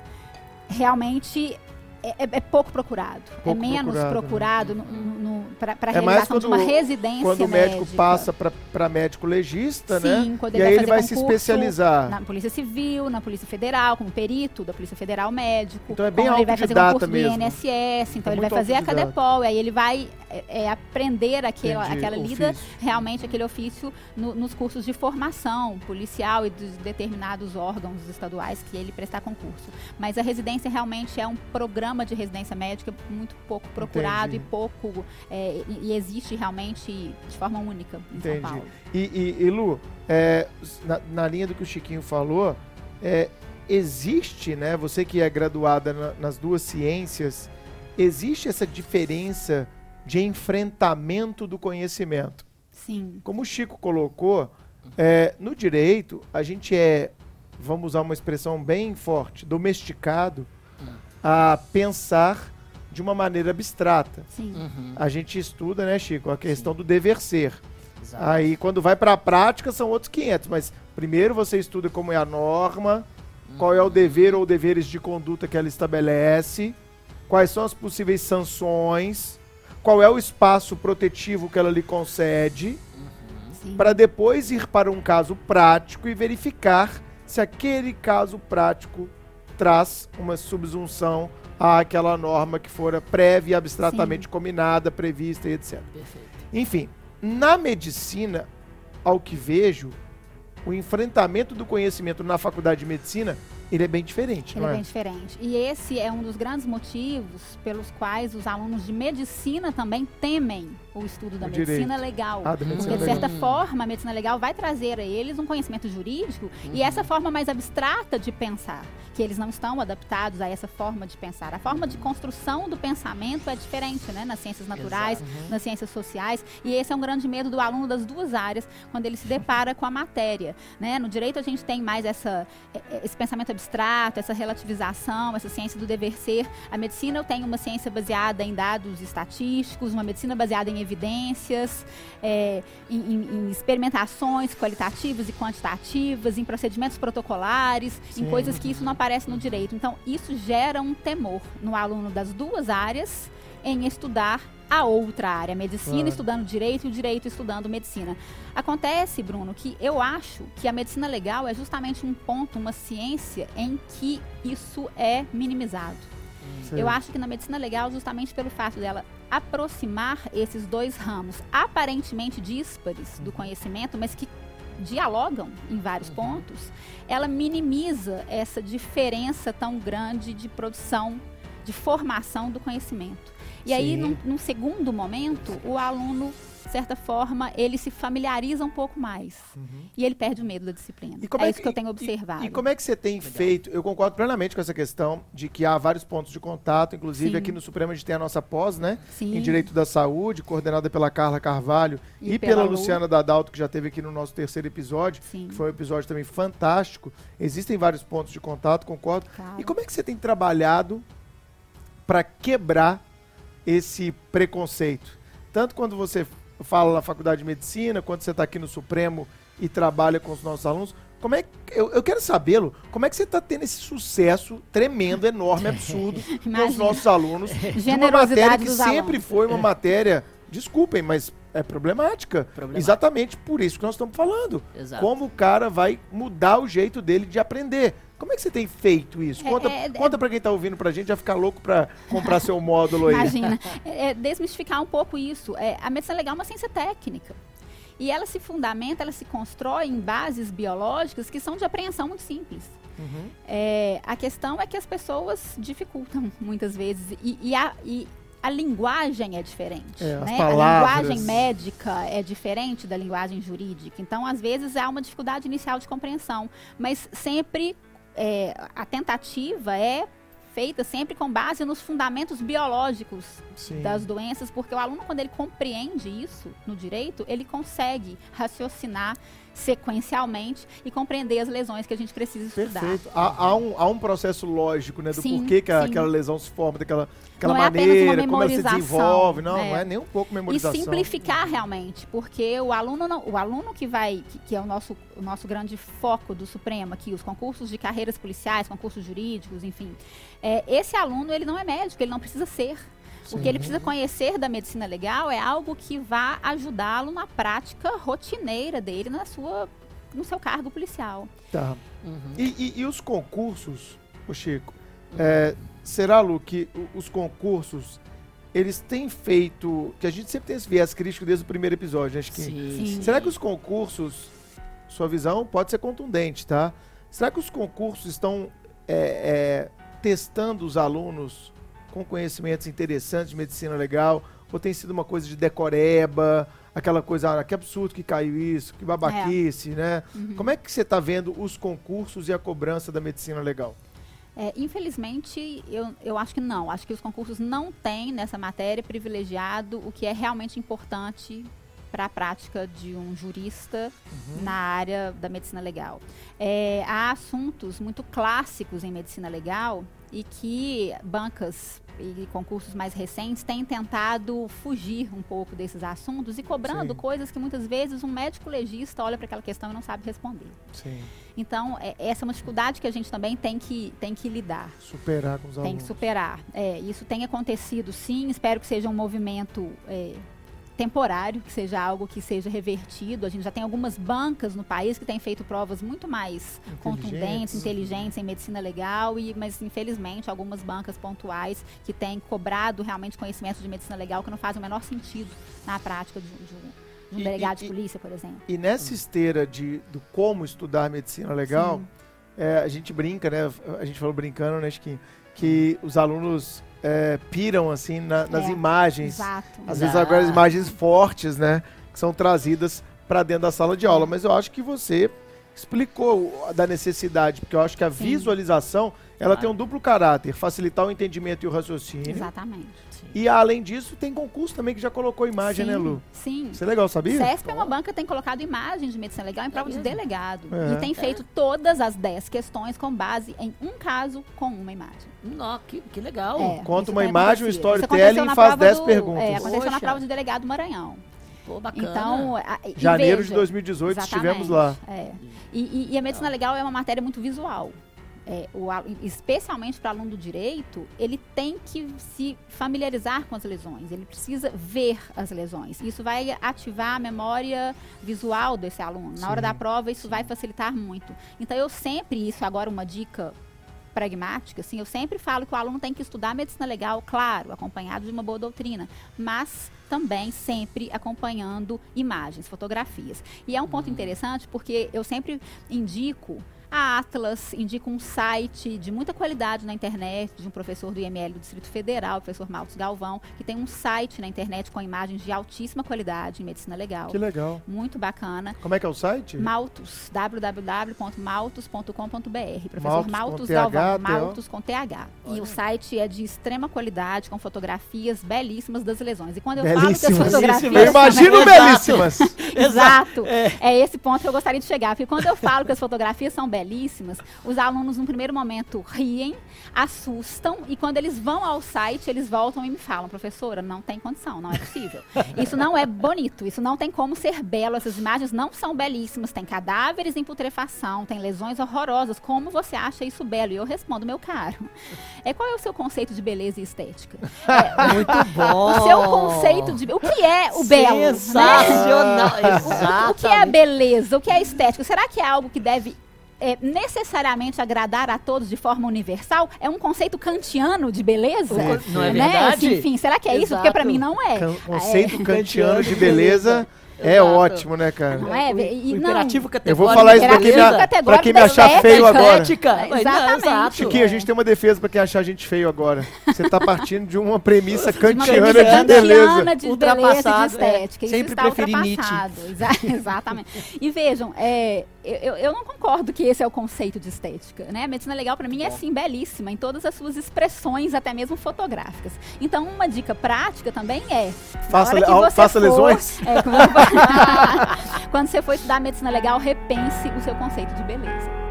realmente é, é- é pouco procurado. Pouco é menos procurado, né? procurado para a É realização de uma quando- residência Quando o médico médica. passa para médico legista, né? Sim, quando E ele aí vai ele vai se especializar. Na Polícia Civil, na Polícia Federal, como perito da Polícia Federal médico. Então é bem ele vai fazer concurso mesmo. do INSS, então É ele vai fazer a. Cadepol, e aí ele vai é, é, aprender aquela, Entendi, aquela lida, ofício. realmente aquele ofício no- nos cursos de formação policial e dos determinados órgãos estaduais que ele prestar concurso. Mas a residência realmente é um programa de residência médica muito pouco procurado Entendi. e pouco é, e, e existe realmente de forma única em Entendi. São Paulo. E, e- e, Lu, é, na, na linha do que o Chiquinho falou, é, existe, né? Você que é graduada na- nas duas ciências, existe essa diferença de enfrentamento do conhecimento. Sim. Como o Chico colocou, é, no direito, a gente é, vamos usar uma expressão bem forte, domesticado a pensar de uma maneira abstrata. Sim. Uhum, A gente estuda, né, Chico, a questão do dever ser. exato. Aí, quando vai para a prática, são outros 500. Mas primeiro você estuda como é a norma, qual é o dever ou deveres de conduta que ela estabelece, quais são as possíveis sanções, qual é o espaço protetivo que ela lhe concede, Sim. para depois ir para um caso prático e verificar se aquele caso prático traz uma subsunção àquela norma que fora prévia, abstratamente combinada, prevista e etc. Perfeito. Enfim, na medicina, ao que vejo, o enfrentamento do conhecimento na faculdade de medicina, ele é bem diferente, Ele não é é? bem diferente. E esse é um dos grandes motivos pelos quais os alunos de medicina também temem o estudo da O medicina direito. legal. Ah, da medicina Porque, de legal. certa forma, a medicina legal vai trazer a eles um conhecimento jurídico e essa forma mais abstrata de pensar, que eles não estão adaptados a essa forma de pensar. A forma de construção do pensamento é diferente, né? Nas ciências naturais, Exato. nas ciências sociais, e esse é um grande medo do aluno das duas áreas quando ele se depara com a matéria, né? No direito a gente tem mais essa eh, esse pensamento abstrato, essa relativização, essa ciência do dever ser. A medicina eu tenho uma ciência baseada em dados estatísticos, uma medicina baseada em evidências, eh, em, em- em experimentações qualitativas e quantitativas, em procedimentos protocolares, Sim. em coisas que isso não aparece no direito. Então isso gera um temor no aluno das duas áreas em estudar a outra área, a medicina Claro. estudando direito e o direito estudando medicina. Acontece, Bruno, que eu acho que a medicina legal é justamente um ponto, uma ciência em que isso é minimizado. Sei. Eu acho que na medicina legal, justamente pelo fato dela aproximar esses dois ramos aparentemente díspares do conhecimento, mas que dialogam em vários pontos, ela minimiza essa diferença tão grande de produção, de formação do conhecimento. E aí, Sim. num, num segundo momento, o aluno, de certa forma, ele se familiariza um pouco mais. E ele perde o medo da disciplina. Uhum. E como é, é isso que- que eu tenho e- observado. E como é que você tem feito? Eu concordo plenamente com essa questão de que há vários pontos de contato, inclusive Sim. aqui no Supremo a gente tem a nossa pós, né? Sim. Em Direito da Saúde, coordenada pela Carla Carvalho e, E pela, pela Lu. Luciana Dadalto, que já esteve aqui no nosso terceiro episódio, Sim. que foi um episódio também fantástico. Existem vários pontos de contato, concordo. Claro. E como é que você tem trabalhado para quebrar esse preconceito? Tanto quando você fala na faculdade de medicina, quando você está aqui no Supremo e trabalha com os nossos alunos. Como é que, eu, eu quero sabê-lo, como é que você está tendo esse sucesso tremendo, enorme, absurdo com os nossos alunos? de uma matéria que sempre alunos. foi uma matéria, desculpem, mas é problemática. Problemática. Exatamente por isso que nós estamos falando. Exato. Como o cara vai mudar o jeito dele de aprender. Como é que você tem feito isso? É, Conta, é, conta pra quem tá ouvindo pra gente já ficar louco pra comprar seu módulo aí. Imagina. É, é desmistificar um pouco isso. É, a medicina legal é uma ciência técnica. E ela se fundamenta, ela se constrói em bases biológicas que são de apreensão muito simples. Uhum. É, a questão é que as pessoas dificultam muitas vezes. E, e a, e a linguagem é diferente. É, né? A linguagem médica é diferente da linguagem jurídica. Então, às vezes, há uma dificuldade inicial de compreensão. Mas sempre é, a tentativa é feita sempre com base nos fundamentos biológicos Sim. das doenças, porque o aluno, quando ele compreende isso no direito, ele consegue raciocinar sequencialmente e compreender as lesões que a gente precisa estudar. Perfeito. Há, há um, há um processo lógico, né? Do Sim, porquê que a- aquela lesão se forma daquela, aquela Não é maneira, como ela se desenvolve. Não, né? não é nem um pouco E memorização. simplificar realmente, porque o aluno não, o aluno que vai, que, que é o nosso, o nosso grande foco do Supremo aqui, os concursos de carreiras policiais, concursos jurídicos, enfim, é, esse aluno ele não é médico, ele não precisa ser. O que ele precisa conhecer da medicina legal é algo que vá ajudá-lo na prática rotineira dele, na sua, no seu cargo policial. Tá. Uhum. E, e- e os concursos, ô Chico, é, será, Lu, que o- os concursos, eles têm feito... Que a gente sempre tem esse viés crítico desde o primeiro episódio, né, Chiquinho? Sim, Sim. sim. Será que os concursos, sua visão pode ser contundente, tá? Será que os concursos estão é, é, testando os alunos com conhecimentos interessantes de medicina legal? Ou tem sido uma coisa de decoreba, aquela coisa, ah, que absurdo que caiu isso, que babaquice, né? Uhum. Como é que você está vendo os concursos e a cobrança da medicina legal? É, infelizmente, eu, eu acho que não. Acho que os concursos não têm nessa matéria privilegiado o que é realmente importante para a prática de um jurista na área da medicina legal. É, há assuntos muito clássicos em medicina legal e que bancas e concursos mais recentes têm tentado fugir um pouco desses assuntos e cobrando Sim. coisas que muitas vezes um médico legista olha para aquela questão e não sabe responder. Sim. Então, é- essa é uma dificuldade que a gente também tem que, tem que lidar, Superar com os tem alunos. que superar. É, isso tem acontecido sim, espero que seja um movimento é, temporário, que seja algo que seja revertido. A gente já tem algumas bancas no país que têm feito provas muito mais contundentes, Inteligentes. inteligentes em medicina legal, e, mas infelizmente algumas bancas pontuais que têm cobrado realmente conhecimentos de medicina legal que não fazem o menor sentido na prática de, um- de um, de delegado e- de polícia, por exemplo. E nessa esteira de, do como estudar medicina legal, Sim. É, a gente brinca, né? A gente falou brincando, né, Chiquinho, que os alunos é, piram, assim, na- nas É, imagens. Exato. Às vezes agora as imagens fortes, né? Que são trazidas para dentro da sala de aula. Mas eu acho que você explicou da necessidade, porque eu acho que a Sim. visualização ela Claro. tem um duplo caráter, facilitar o entendimento e o raciocínio. Exatamente. E além disso, tem concurso também que já colocou imagem, sim, né, Lu? Sim. Isso é legal, sabia? CESP é uma banca que tem colocado imagens de medicina legal em prova de mesmo? delegado. É. E tem feito todas as 10 questões com base em um caso com uma imagem. Nó, que, que legal. É, Conta uma tem imagem, um storytelling e na faz prova 10 do- perguntas. É, aconteceu na Poxa. prova de delegado do Maranhão. Pô, bacana. Então, a- Janeiro veja, de 2018 estivemos exatamente, lá. é. E, e- e a medicina legal é uma matéria muito visual. É, o al- especialmente para aluno do direito, ele tem que se familiarizar com as lesões, ele precisa ver as lesões. Isso vai ativar a memória visual desse aluno. Na hora Sim, da prova, isso vai facilitar muito. Então, eu sempre, isso agora uma dica pragmática, assim, eu sempre falo que o aluno tem que estudar medicina legal, claro, acompanhado de uma boa doutrina, mas também sempre acompanhando imagens, fotografias. E é um ponto interessante porque eu sempre indico A Atlas indica um site de muita qualidade na internet, de um professor do IML do Distrito Federal, o professor Maltos Galvão, que tem um site na internet com imagens de altíssima qualidade em medicina legal. Que legal. Muito bacana. Como é que é o site? Maltos, www.maltos.com.br. Professor Maltos Maltos, com TH, Galvão, T.O. Maltos com TH. E o site é de extrema qualidade, com fotografias belíssimas das lesões. E quando eu falo que as Belíssimas. fotografias Eu imagino belíssimas. Exato. É. É. esse ponto que eu gostaria de chegar. Porque quando eu falo que as fotografias são belíssimas, os alunos, no primeiro momento, riem, assustam, e quando eles vão ao site, eles voltam e me falam, professora, não tem condição, não é possível. Isso não é bonito, isso não tem como ser belo, essas imagens não são belíssimas, tem cadáveres em putrefação, tem lesões horrorosas. Como você acha isso belo? E eu respondo, meu caro, é qual é o seu conceito de beleza e estética? É, Muito bom. o seu conceito de. O que é o belo? né? Sensacional. O que é a beleza? O que é a estética? Será que é algo que deve é, necessariamente agradar a todos de forma universal? É um conceito kantiano de beleza? O- não é Né? verdade? Assim, enfim, será que é isso? Porque para Exato. mim não é. Can- Conceito kantiano de de beleza é Exato. ótimo, né, cara? Não é? E o não. imperativo Eu categórico. vou falar isso pra quem, me, Beleza. a- pra quem me achar feio agora. Não, Exatamente. exato. Chiquinho, a gente tem uma defesa pra quem achar a gente feio agora. Você tá partindo de uma premissa kantiana premissa de beleza. de beleza e de Ultrapassado, estética. é. Sempre preferi ultrapassado. Exa- Exatamente. E vejam, é, eu, eu- eu não concordo que esse é o conceito de estética. Né? A medicina legal, para mim, é sim belíssima em todas as suas expressões, até mesmo fotográficas. Então, uma dica prática também é. na Faça hora le- que au- você faça for- lesões. é, quando, quando você for estudar medicina legal, repense o seu conceito de beleza.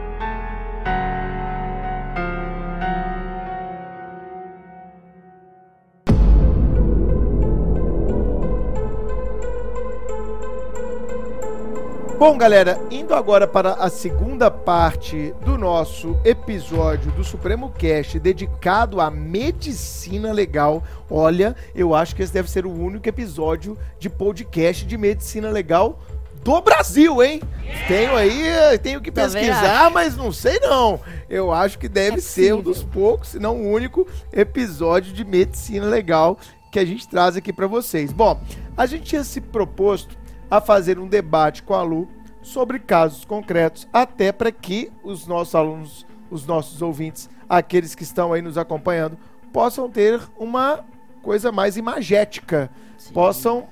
Bom, galera, indo agora para a segunda parte do nosso episódio do Supremo Cast dedicado à medicina legal. Olha, eu acho que esse deve ser o único episódio de podcast de medicina legal do Brasil, hein? Tenho aí, tenho que pesquisar, mas não sei não. Eu acho que deve É ser um dos poucos, se não o único episódio de medicina legal que a gente traz aqui para vocês. Bom, a gente tinha se proposto a fazer um debate com a Lu sobre casos concretos, até para que os nossos alunos, os nossos ouvintes, aqueles que estão aí nos acompanhando, possam ter uma coisa mais imagética, possam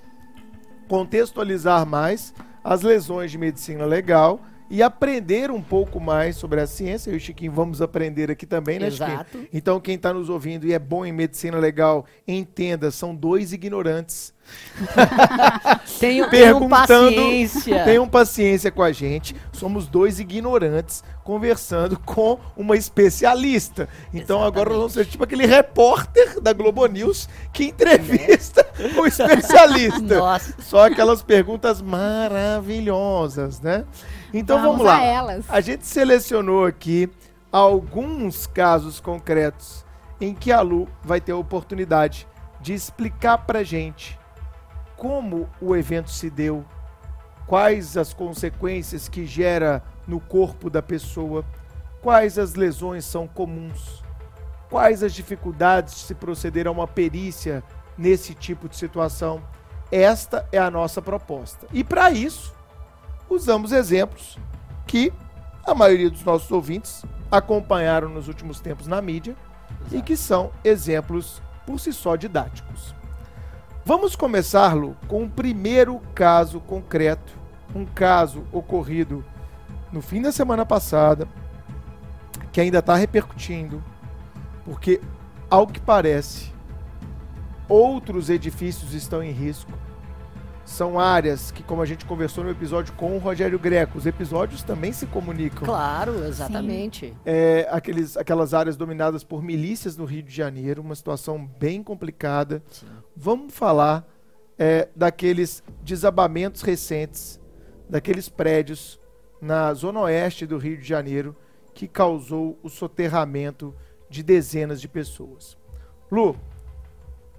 contextualizar mais as lesões de medicina legal e aprender um pouco mais sobre a ciência. Eu e o Chiquinho vamos aprender aqui também, né, Chiquinho? Exato. Então, quem está nos ouvindo e é bom em medicina legal, entenda, são dois ignorantes. Tenham, paciência. Tenham paciência com a gente. Somos dois ignorantes conversando com uma especialista. Então agora nós vamos ser tipo aquele repórter da Globo News que entrevista o especialista. Nossa. Só aquelas perguntas maravilhosas, né? Então vamos, a lá. elas. A gente selecionou aqui alguns casos concretos em que a Lu vai ter a oportunidade de explicar pra gente como o evento se deu, quais as consequências que gera no corpo da pessoa, quais as lesões são comuns, quais as dificuldades de se proceder a uma perícia nesse tipo de situação. Esta é a nossa proposta. E para isso, usamos exemplos que a maioria dos nossos ouvintes acompanharam nos últimos tempos na mídia e que são exemplos por si só didáticos. Vamos começar, Lu, com o primeiro caso concreto, um caso ocorrido no fim da semana passada, que ainda está repercutindo, porque, ao que parece, outros edifícios estão em risco. São áreas que, como a gente conversou no episódio com o Rogério Greco, os episódios também se comunicam. Claro, exatamente. É, aqueles, aquelas áreas dominadas por milícias no Rio de Janeiro, uma situação bem complicada. Sim. Vamos falar é, daqueles desabamentos recentes, daqueles prédios na zona oeste do Rio de Janeiro que causou o soterramento de dezenas de pessoas. Lu,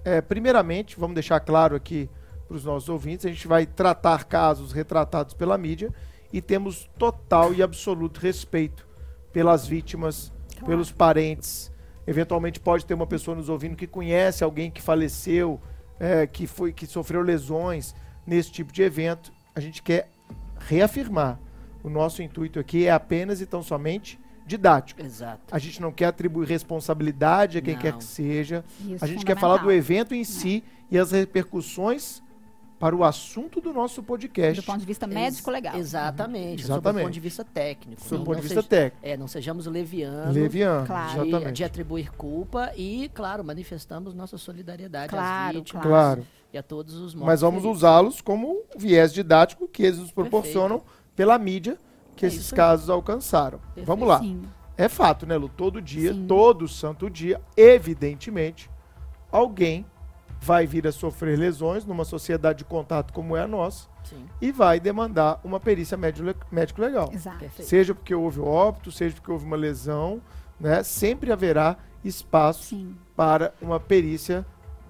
é, primeiramente, vamos deixar claro aqui para os nossos ouvintes, a gente vai tratar casos retratados pela mídia e temos total e absoluto respeito pelas vítimas, pelos parentes. Eventualmente pode ter uma pessoa nos ouvindo que conhece alguém que faleceu, é, que foi que sofreu lesões nesse tipo de evento. A gente quer reafirmar. O nosso intuito aqui é apenas e tão somente didático. Exato. A gente não quer atribuir responsabilidade a quem Não. quer que seja. Isso, A gente quer falar do evento em si e as repercussões para o assunto do nosso podcast. Do ponto de vista médico, legal. Exatamente. Sob o Exatamente. ponto de vista técnico. Do ponto de vista técnico. É, não sejamos levianos. Leviano, Claro. De, exatamente. de atribuir culpa e, claro, manifestamos nossa solidariedade às Claro, vítimas Claro. e a todos os mortos. Mas vamos usá-los como viés didático que eles nos proporcionam pela mídia que É esses casos alcançaram. Perfeito. Vamos lá. Sim. É fato, né, Lu? Todo dia, Sim. todo santo dia, evidentemente, alguém vai vir a sofrer lesões numa sociedade de contato como é a nossa Sim, e vai demandar uma perícia médio- médico legal. Exato. perfeito. Seja porque houve óbito, seja porque houve uma lesão, né? Sempre haverá espaço Sim. para uma perícia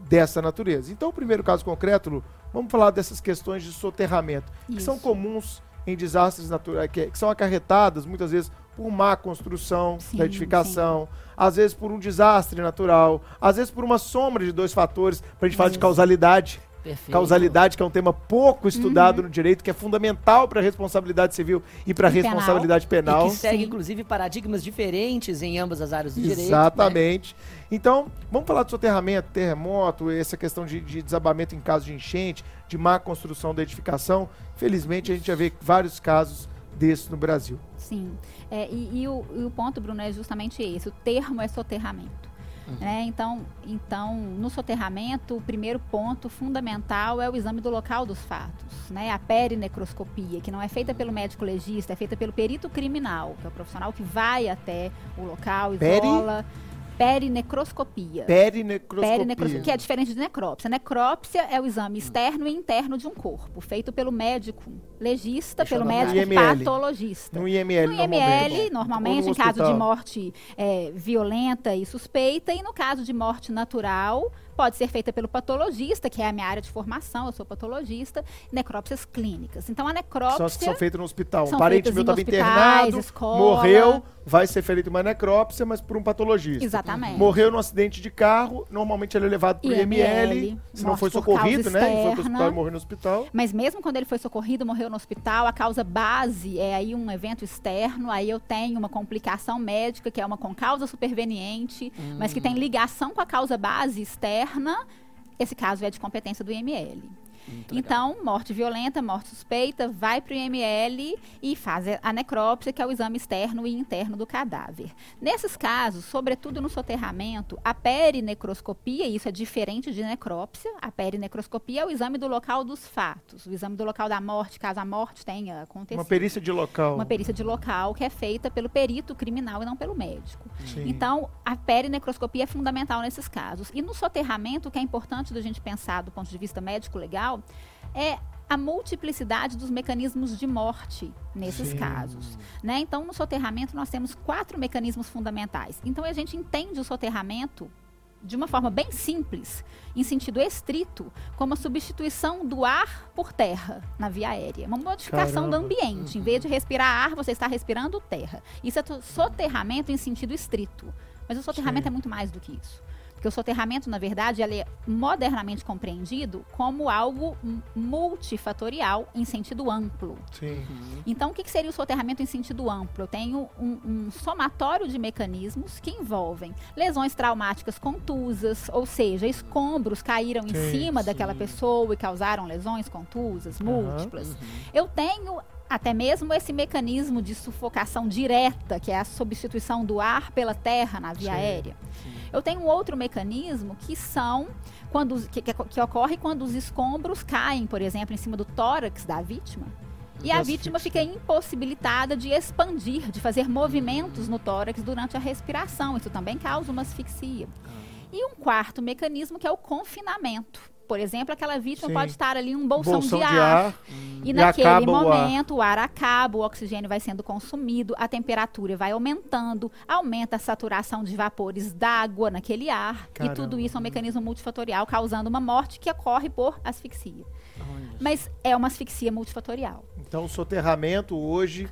dessa natureza. Então, o primeiro caso concreto, Lu, vamos falar dessas questões de soterramento, que são Isso. comuns em desastres naturais, que, que são acarretadas muitas vezes por má construção Sim, da edificação, às vezes por um desastre natural, às vezes por uma sombra de dois fatores, para a gente falar de causalidade. perfeito. Causalidade, que é um tema pouco Uhum. estudado no direito, que é fundamental para a responsabilidade civil e para a E penal. responsabilidade E penal. que segue, Sim. inclusive, paradigmas diferentes em ambas as áreas do direito. né? Exatamente. Então, vamos falar de soterramento, terremoto, essa questão de, de desabamento em caso de enchente, de má construção da edificação. Felizmente, a gente já vê vários casos desses no Brasil. Sim. É, e, e o, e o ponto, Bruno, é justamente esse. O termo é soterramento. né? Então, então, no soterramento, o primeiro ponto fundamental é o exame do local dos fatos. Né? A perinecroscopia, que não é feita pelo médico legista, é feita pelo perito criminal, que é o profissional que vai até o local, Peri? Perinecroscopia. Perinecroscopia. Perinecroscopia, que é diferente de necrópsia. Necrópsia é o exame externo e interno de um corpo, feito pelo médico legista, Deixa pelo médico IML. patologista. No IML, No normalmente. IML, normalmente, no em caso de morte é, violenta e suspeita, e no caso de morte natural, pode ser feita pelo patologista, que é a minha área de formação, eu sou patologista, necrópsias clínicas. Então, a São as que necrópsia são feitas no hospital. Um parente meu em estava internado, escola. morreu, vai ser feita uma necrópsia, mas por um patologista. Exatamente. Morreu num acidente de carro, normalmente ele é levado para o IML, IML, se não foi socorrido, né? E foi para o externa. hospital e morreu no hospital. Mas mesmo quando ele foi socorrido, morreu no hospital, a causa base é aí um evento externo, aí eu tenho uma complicação médica, que é uma com causa superveniente, mas que tem ligação com a causa base externa, esse caso é de competência do IML. Muito legal. Então, morte violenta, morte suspeita, vai para o IML e faz a necrópsia, que é o exame externo e interno do cadáver. Nesses casos, sobretudo no soterramento, a perinecroscopia, e isso é diferente de necrópsia, a perinecroscopia é o exame do local dos fatos, o exame do local da morte, caso a morte tenha acontecido. Uma perícia de local. Uma perícia de local que é feita pelo perito criminal e não pelo médico. Sim. Então, a perinecroscopia é fundamental nesses casos. E no soterramento, o que é importante da gente pensar do ponto de vista médico-legal é a multiplicidade dos mecanismos de morte nesses Sim. casos. Né? Então, no soterramento, nós temos quatro mecanismos fundamentais. Então, a gente entende o soterramento de uma forma bem simples, em sentido estrito, como a substituição do ar por terra na via aérea. Uma modificação Caramba. do ambiente. Em vez de respirar ar, você está respirando terra. Isso é to- soterramento em sentido estrito. Mas o soterramento Sim. é muito mais do que isso. Porque o soterramento, na verdade, ele é modernamente compreendido como algo multifatorial em sentido amplo. Sim. Então, o que seria o soterramento em sentido amplo? Eu tenho um, um somatório de mecanismos que envolvem lesões traumáticas contusas, ou seja, escombros caíram em Sim, cima sim. daquela pessoa e causaram lesões contusas, múltiplas. Eu tenho até mesmo esse mecanismo de sufocação direta, que é a substituição do ar pela terra na via Sim, aérea. Eu tenho um outro mecanismo que são quando que, que- que ocorre quando os escombros caem, por exemplo, em cima do tórax da vítima. E a vítima fica- fica impossibilitada de expandir, de fazer movimentos no tórax durante a respiração. Isso também causa uma asfixia. E um quarto mecanismo que é o confinamento. Por exemplo, aquela vítima Sim. pode estar ali em um bolsão, Bolsão de ar. E E naquele acaba o ar. momento o ar. acaba, o oxigênio vai sendo consumido, a temperatura vai aumentando, aumenta a saturação de vapores d'água naquele ar. Caramba. E tudo isso é um mecanismo multifatorial causando uma morte que ocorre por asfixia. Olha Mas é uma asfixia multifatorial. Então, o soterramento hoje,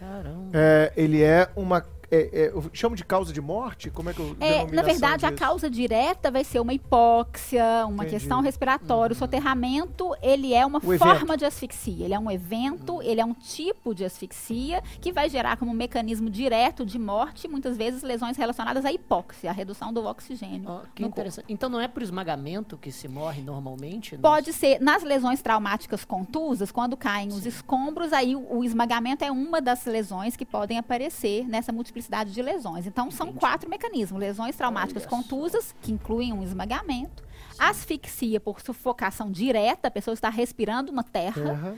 é, ele é uma é, é, eu chamo de causa de morte? Como é que eu É, na verdade, a disso? causa direta vai ser uma hipóxia, uma Entendi. questão respiratória. O soterramento, ele é uma O forma evento. de asfixia. Ele é um evento, ele é um tipo de asfixia que vai gerar como mecanismo direto de morte, muitas vezes lesões relacionadas à hipóxia, a redução do oxigênio. Ó, que interessante. Então não é por esmagamento que se morre normalmente? Nos- Pode ser, nas lesões traumáticas contusas, quando caem os escombros, aí o, o esmagamento é uma das lesões que podem aparecer nessa multiplicidade de lesões. Então, são Entendi. quatro mecanismos: lesões traumáticas Olha contusas, que incluem um esmagamento, asfixia por sufocação direta, a pessoa está respirando na terra.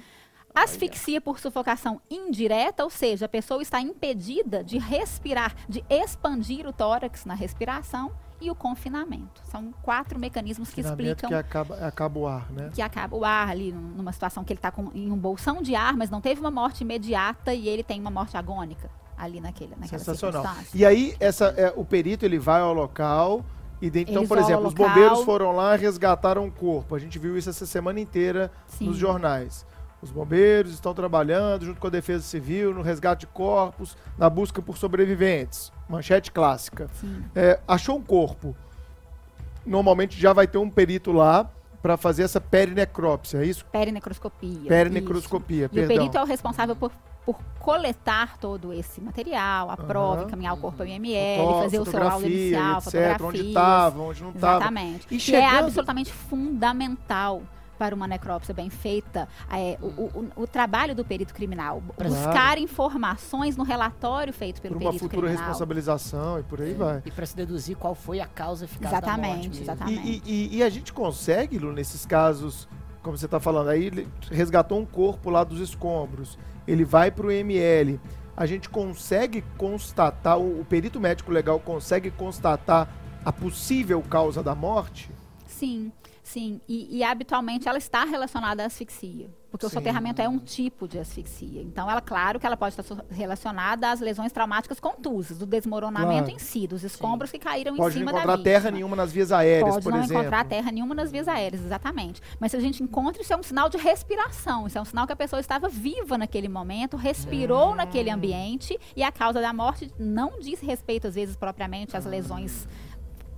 Asfixia por sufocação indireta, ou seja, a pessoa está impedida de respirar, de expandir o tórax na respiração, e o confinamento. São quatro mecanismos que explicam que acaba, acaba o ar, né? que acaba o ar ali num- numa situação que ele está em um bolsão de ar, mas não teve uma morte imediata e ele tem uma morte agônica ali naquele, naquela Sensacional. E aí, essa, é, o perito ele vai ao local. E de- então, por exemplo, os local. bombeiros foram lá e resgataram o corpo. A gente viu isso essa semana inteira Sim. nos jornais. Os bombeiros estão trabalhando junto com a Defesa Civil no resgate de corpos, na busca por sobreviventes. Manchete clássica. É, achou um corpo. Normalmente já vai ter um perito lá para fazer essa perinecrópsia, é isso? Perinecroscopia. Perinecroscopia, isso. E o perdão. perito é o responsável por, por coletar todo esse material, a prova, Aham. encaminhar o corpo ao IML, Foto- fazer o seu laudo inicial, etc, fotografias. onde estava, onde não estava. Exatamente. E E, chegando- é absolutamente fundamental para uma necrópsia bem feita, é, o, o- o- trabalho do perito criminal. Claro. Buscar informações no relatório feito pelo Por uma perito futura criminal. responsabilização e por aí vai. E para se deduzir qual foi a causa eficaz da morte Exatamente, exatamente. E, e- e a gente consegue, Lu, nesses casos, como você está falando, aí ele resgatou um corpo lá dos escombros, ele vai para o ML. A gente consegue constatar, o, o perito médico legal consegue constatar a possível causa da morte? Sim, sim. E, e habitualmente ela está relacionada à asfixia. Porque o Sim. soterramento é um tipo de asfixia. Então, ela, claro que ela pode estar relacionada às lesões traumáticas contusas, do desmoronamento Claro. em si, dos escombros que caíram em Pode não cima da encontrar vítima. terra nenhuma nas vias aéreas, Pode por não exemplo. encontrar terra nenhuma nas vias aéreas, exatamente. Mas se a gente encontra, isso é um sinal de respiração. Isso é um sinal que a pessoa estava viva naquele momento, respirou naquele ambiente e a causa da morte não diz respeito, às vezes, propriamente às lesões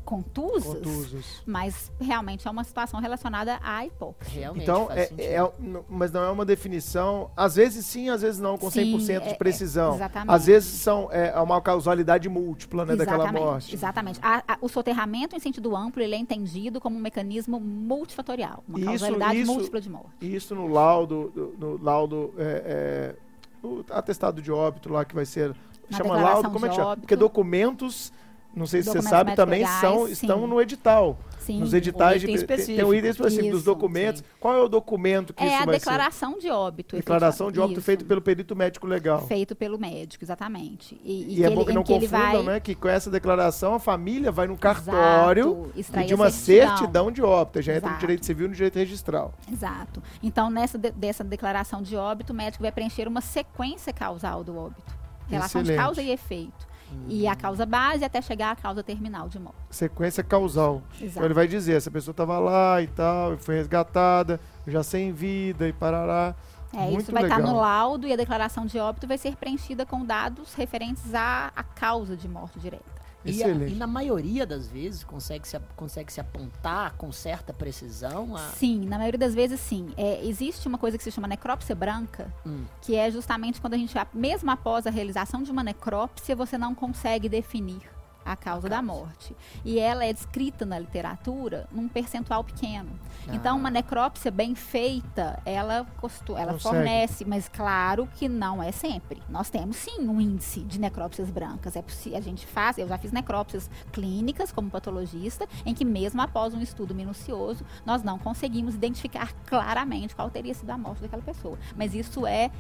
contusas, Contusos. mas realmente é uma situação relacionada à hipóxia. Realmente Então, faz é, é- n- mas não é uma definição. Às vezes sim, às vezes não, com Sim, 100% é- de é, precisão. exatamente. às vezes são, é uma causalidade múltipla né, daquela exatamente, morte. exatamente. A- a- o soterramento em sentido amplo ele é entendido como um mecanismo multifatorial, uma Isso- causalidade isso- múltipla de morte. E Isso no laudo, do- no laudo, é, é, no atestado de óbito lá que vai ser. Na chama laudo, como é que chama? óbito. Porque documentos, não sei se você sabe, também médicos são, legais, estão sim. no edital. Sim. Nos editais item de, tem- um item específico dos Isso, documentos. Qual é o documento que É isso a vai declaração de óbito. Declaração de óbito efetivamente. feito Isso. pelo perito médico legal. Feito pelo médico, exatamente. E, E, é que bom ele- que não em que ele confundam, vai... né? Que com essa declaração a família vai no cartório Exato, a uma certidão. certidão de óbito. Já entra no Exato. direito civil e no direito registral. Exato. Então, nessa de- dessa declaração de óbito, o médico vai preencher uma sequência causal do óbito. Relação Excelente. de causa e efeito. E a causa base até chegar à causa terminal de morte. Sequência causal. Então Exato. ele vai dizer, essa pessoa estava lá e tal, e foi resgatada, já sem vida e parará. É, Muito isso vai estar legal. no laudo e a declaração de óbito vai ser preenchida com dados referentes à, à causa de morte direta. E, a- e na maioria das vezes consegue se, consegue se apontar com certa precisão a. Sim, na maioria das vezes sim. É, existe uma coisa que se chama necrópsia branca, Hum. que é justamente quando a gente, mesmo após a realização de uma necrópsia, você não consegue definir a causa da morte. E ela é descrita na literatura num percentual pequeno. Então, Ah. uma necrópsia bem feita, ela, costu ela Consegue. fornece, mas claro que não é sempre. Nós temos sim um índice de necrópsias brancas. É possível, a gente faz, eu já fiz necrópsias clínicas como patologista, em que mesmo após um estudo minucioso, nós não conseguimos identificar claramente qual teria sido a morte daquela pessoa. Mas isso é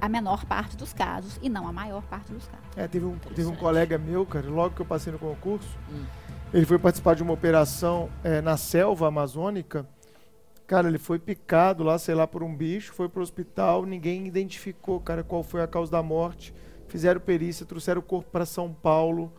a menor parte dos casos e não a maior parte dos casos. É, teve um, teve um colega meu, cara, logo que eu passei no concurso, Hum. ele foi participar de uma operação é, na selva amazônica. Cara, ele foi picado lá, sei lá, por um bicho, foi pro hospital, ninguém identificou, cara, qual foi a causa da morte. Fizeram perícia, trouxeram o corpo para São Paulo.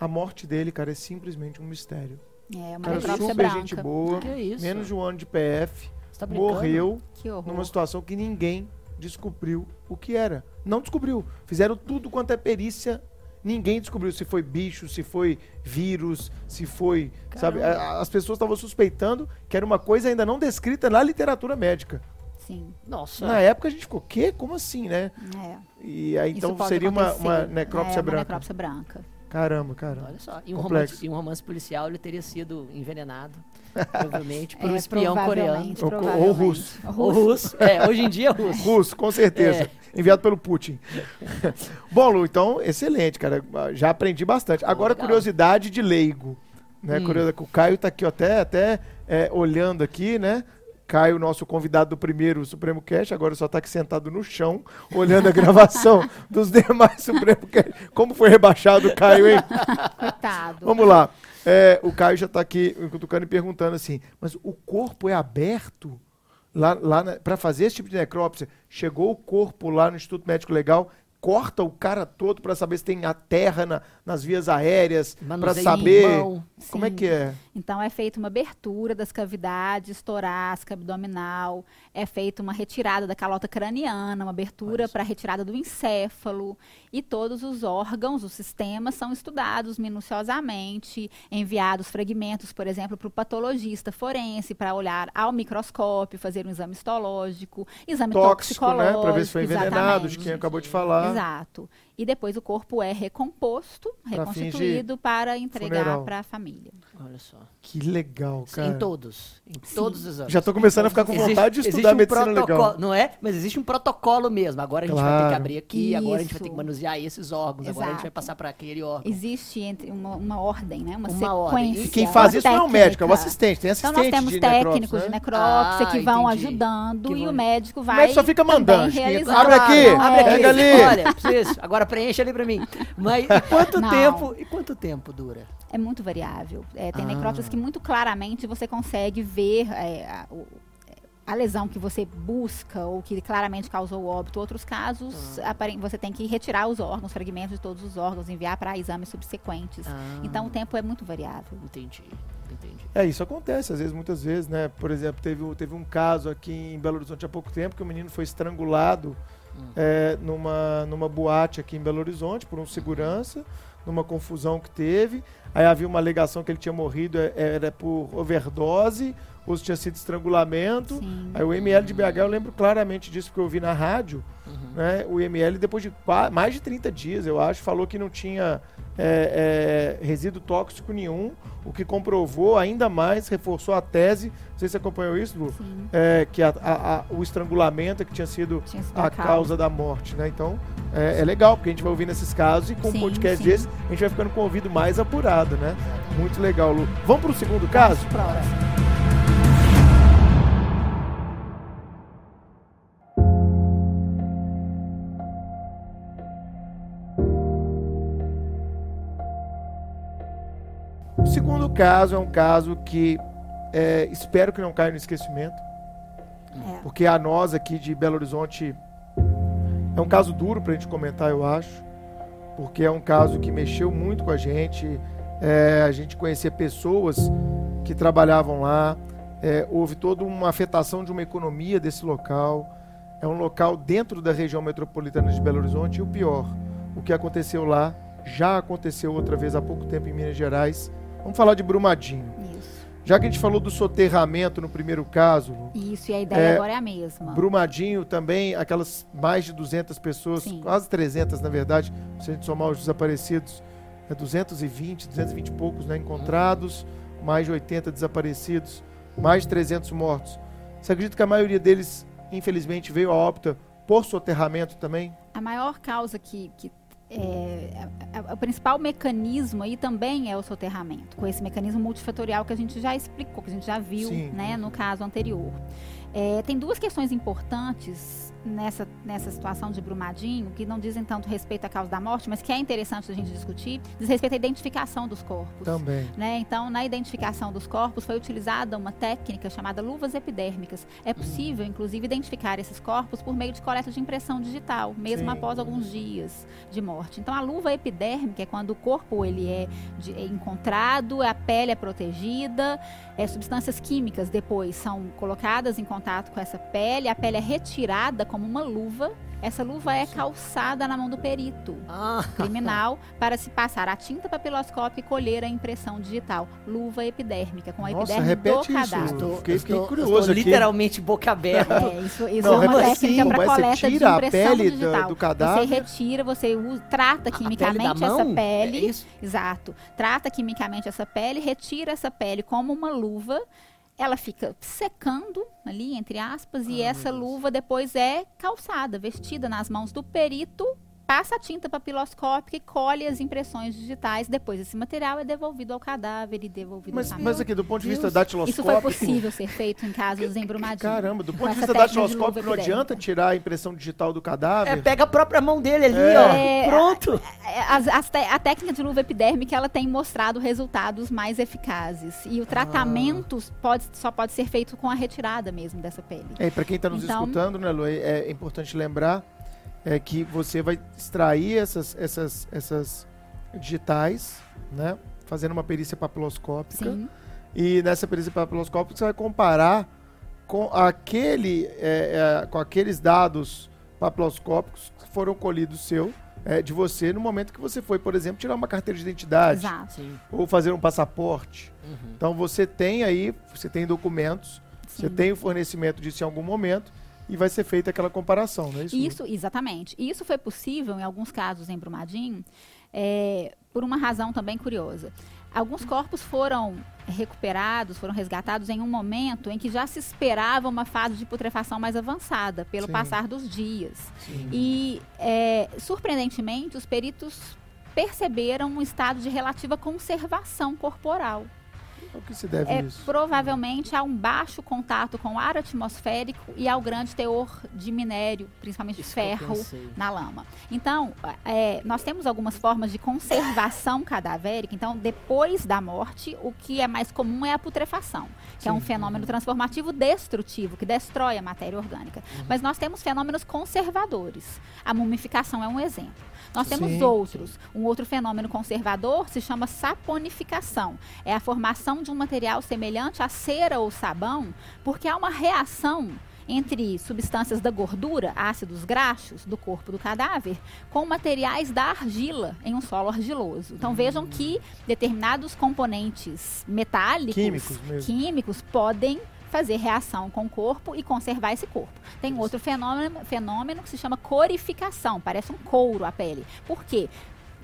A morte dele, cara, é simplesmente um mistério. É uma Cara, super branca. gente boa, Que isso? menos de um ano de PF, tá morreu numa situação que ninguém descobriu o que era. Não descobriu. Fizeram tudo quanto é perícia Ninguém descobriu se foi bicho, se foi vírus, se foi. Sabe? Caramba. A- As pessoas estavam suspeitando que era uma coisa ainda não descrita na literatura médica. Sim. Nossa. Na época a gente ficou, quê? Como assim, né? É. E aí então seria uma, uma necrópsia é, branca. Uma necrópsia branca. Caramba, caramba. Olha só. E um, romance, e um romance policial ele teria sido envenenado, provavelmente, por um É, espião coreano. Ou ou russo. Ou russo. É, hoje em dia é russo. Russo, com certeza. É. Enviado pelo Putin. Bom, Lu, então, excelente, cara. Já aprendi bastante. Agora, legal. curiosidade de leigo. Né? Hum. Curiosidade, o Caio tá aqui, ó, até, até é, olhando aqui, né? Caio, nosso convidado do primeiro Supremo Cast, agora só tá aqui sentado no chão, olhando a gravação dos demais Supremo Cast. Como foi rebaixado o Caio, hein? Coitado. Vamos lá. É, o Caio já está aqui cutucando e perguntando assim: mas o corpo é aberto lá, lá para fazer esse tipo de necrópsia? Chegou o corpo lá no Instituto Médico Legal, corta o cara todo para saber se tem a terra na- nas vias aéreas, para saber mão. como é que é. Então é feita uma abertura das cavidades torácica, abdominal, é feita uma retirada da calota craniana, uma abertura para retirada do encéfalo e todos os órgãos, os sistemas são estudados minuciosamente, enviados fragmentos, por exemplo, para o patologista forense para olhar ao microscópio, fazer um exame histológico, exame Tóxico, né? toxicológico, Para ver se foi envenenado, de quem acabou de falar. Exato. E depois o corpo é recomposto, reconstituído para entregar para a família. Olha só. Que legal, cara. Em todos. Em todos os exames. Já tô começando a ficar com Existe- vontade de existe estudar um medicina legal. Não é? Mas existe um protocolo mesmo. Agora a gente vai ter que abrir aqui, agora a gente vai ter que Isso. manusear esses órgãos, agora a gente vai Exato. passar para aquele órgão. Existe entre uma, uma ordem, né? Uma, Uma ordem. sequência. E quem uma faz isso não é o médico, é o técnica. assistente. Tem Então assistente nós temos de técnicos necrópsia, de né? necrópsia Ah, que vão entendi. ajudando Que e vão- o médico vai médico só fica mandando. Abre aqui, abre aqui. pega ali. Olha, preciso. Agora preenche ali pra mim. Mas e quanto tempo? E quanto tempo dura? É muito variável. É, tem Ah. necrópsias que muito claramente você consegue ver é, a, o- a lesão que você busca ou que claramente causou o óbito. Outros casos, Ah. você tem que retirar os órgãos, fragmentos de todos os órgãos, enviar para exames subsequentes. Ah, Então o tempo é muito variável. entendi. Entendi. É, isso acontece, às vezes, muitas vezes, né? Por exemplo, teve, um- teve um caso aqui em Belo Horizonte há pouco tempo que o menino foi estrangulado Hum. é, numa, numa boate aqui em Belo Horizonte por um segurança, numa confusão que teve. Aí havia uma alegação que ele tinha morrido, é, era por overdose, ou se tinha sido estrangulamento. Sim. Aí o ML de BH, eu lembro claramente disso, porque eu vi na rádio, Uhum. né? O IML, depois de mais de 30 dias, eu acho, falou que não tinha é, é, resíduo tóxico nenhum, o que comprovou ainda mais, reforçou a tese. Não sei se você acompanhou isso, Lu? É, que a- a- a- o estrangulamento é que tinha sido Tinha sido a causa da morte, né? Então, é, é legal, porque a gente vai ouvindo esses casos e com um Sim, podcast sim. desse, a gente vai ficando com o ouvido mais apurado, né? Muito legal, Lu. Vamos pro segundo caso? Próximo. Caso é um caso que é, espero que não caia no esquecimento. É. Porque a nós aqui de Belo Horizonte é um caso duro pra gente comentar, eu acho. Porque é um caso que mexeu muito com a gente. É, a gente conhecia pessoas que trabalhavam lá. É, houve toda uma afetação de uma economia desse local. É um local dentro da região metropolitana de Belo Horizonte. E o pior, o que aconteceu lá já aconteceu outra vez há pouco tempo em Minas Gerais. Vamos falar de Brumadinho. Isso. Já que a gente falou do soterramento no primeiro caso, Isso, e a ideia É, agora é a mesma. Brumadinho também, aquelas mais de 200 pessoas, Sim. quase 300 na verdade, se a gente somar os desaparecidos, é 220, 220 e poucos né, encontrados, mais de 80 desaparecidos, mais de 300 mortos. Você acredita que a maioria deles, infelizmente, veio a óbito por soterramento também? A maior causa que, que é, a- a- o principal mecanismo aí também é o soterramento, com esse mecanismo multifatorial que a gente já explicou, que a gente já viu Sim. né, no caso anterior. É, tem duas questões importantes nessa, nessa situação de Brumadinho, que não dizem tanto respeito à causa da morte, mas que é interessante a gente discutir, diz respeito à identificação dos corpos. Também. né? Então, na identificação dos corpos foi utilizada uma técnica chamada luvas epidérmicas. É possível, inclusive, identificar esses corpos por meio de coleta de impressão digital, mesmo Sim. após alguns dias de morte. Então, a luva epidérmica é quando o corpo ele é, de- é encontrado, a pele é protegida, é, substâncias químicas depois são colocadas em contato com essa pele, a pele é retirada como uma luva. Essa luva é calçada na mão do perito Ah, criminal para se passar a tinta papiloscópica e colher a impressão digital. Luva epidérmica, com a Nossa, epiderme repete do. Eu fiquei- fiquei estou- curioso estou literalmente boca aberta. É, isso, isso Não, é uma técnica para coleta de tira a impressão pele do- digital. do cadáver? Você retira, você usa- trata pele quimicamente da essa pele. É isso? Exato. Trata quimicamente essa pele, retira essa pele como uma luva. Ela fica secando ali, entre aspas, e Ah, essa meu Deus. luva depois é calçada, vestida nas mãos do perito, passa a tinta papiloscópica e colhe as impressões digitais. Depois esse material é devolvido ao cadáver e devolvido Mas, mas família. aqui, do ponto de vista Deus. datiloscópico... Isso foi possível ser feito em casos embrumadinhos. Caramba, do ponto de essa vista datiloscópico, não adianta tirar a impressão digital do É, cadáver? pega a própria mão dele ali, É. ó. É, Pronto. É, as- as te- a técnica de luva epidérmica ela tem mostrado resultados mais eficazes e o tratamento pode, só pode ser feito com a retirada mesmo dessa pele. É, pra quem tá nos Então- escutando, né, Lu, é, é importante lembrar é que você vai extrair essas, essas, essas digitais, né? Fazendo uma perícia papiloscópica. Sim, E nessa perícia papiloscópica você vai comparar com aquele, é, é, com aqueles dados papiloscópicos que foram colhidos seu, é, de você no momento que você foi, por exemplo, tirar uma carteira de identidade exato. Ou fazer um passaporte. Uhum. Então você tem aí, você tem documentos, você Sim. tem o fornecimento disso em algum momento e vai ser feita aquela comparação, não é isso? Isso, exatamente. E Isso foi possível em alguns casos em Brumadinho, é, por uma razão também curiosa. Alguns corpos foram recuperados, foram resgatados em um momento em que já se esperava uma fase de putrefação mais avançada, pelo Sim. passar dos dias. Sim. E, é, surpreendentemente, os peritos perceberam um estado de relativa conservação corporal. O que se deve É, isso? provavelmente a um baixo contato com o ar atmosférico e ao grande teor de minério, principalmente Isso ferro, na lama. Então, é, nós temos algumas formas de conservação cadavérica. Então, depois da morte, o que é mais comum é a putrefação, que é um Sim, fenômeno transformativo destrutivo, que destrói a matéria orgânica. Uhum. Mas nós temos fenômenos conservadores. A mumificação é um exemplo. Nós temos Sim, outros. Um outro fenômeno conservador se chama saponificação. É a formação de um material semelhante a cera ou sabão, porque há uma reação entre substâncias da gordura, ácidos graxos do corpo do cadáver, com materiais da argila em um solo argiloso. Então vejam que determinados componentes metálicos, Químicos químicos podem fazer reação com o corpo e conservar esse corpo. Tem outro fenômeno, fenômeno que se chama corificação, parece um couro a pele. Por quê?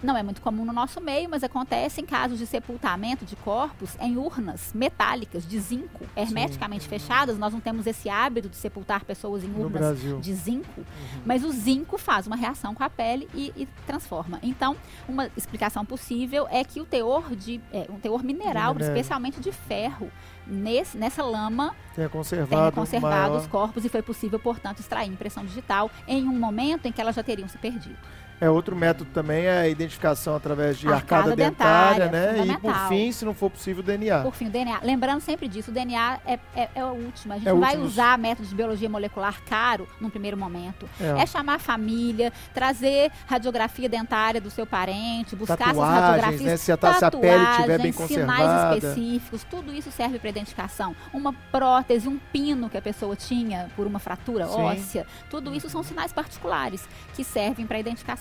Não é muito comum no nosso meio, mas acontece em casos de sepultamento de corpos em urnas metálicas de zinco, hermeticamente fechadas. Nós não temos esse hábito de sepultar pessoas em urnas de zinco, mas o zinco faz uma reação com a pele e, e transforma. Então, uma explicação possível é que o teor de é, um teor mineral, especialmente de ferro, nesse, nessa lama Tenha conservado, tenha conservado maior- os corpos e foi possível, portanto, extrair impressão digital em um momento em que elas já teriam se perdido. É outro método também é a identificação através de Arcada arcada, dentária, dentária, né? E por fim, se não for possível, DNA. Por fim, o DNA. Lembrando sempre disso, o DNA é, é, é o último. A gente É o não vai último. usar métodos de biologia molecular caro num primeiro momento. É. É chamar a família, trazer radiografia dentária do seu parente, buscar Tatuagens, essas radiografias. né? Se a se a pele estiver bem conservada. Sinais específicos, tudo isso serve para identificação. Uma prótese, um pino que a pessoa tinha por uma fratura Sim. óssea, tudo isso são sinais particulares que servem para a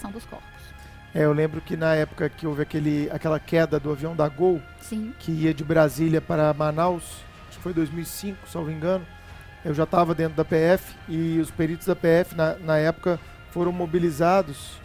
identificação dos corpos. É, eu lembro que na época que houve aquele, aquela queda do avião da Gol, Sim. que ia de Brasília para Manaus, acho que foi 2005, salvo engano, eu já estava dentro da PF e os peritos da PF na, na época foram mobilizados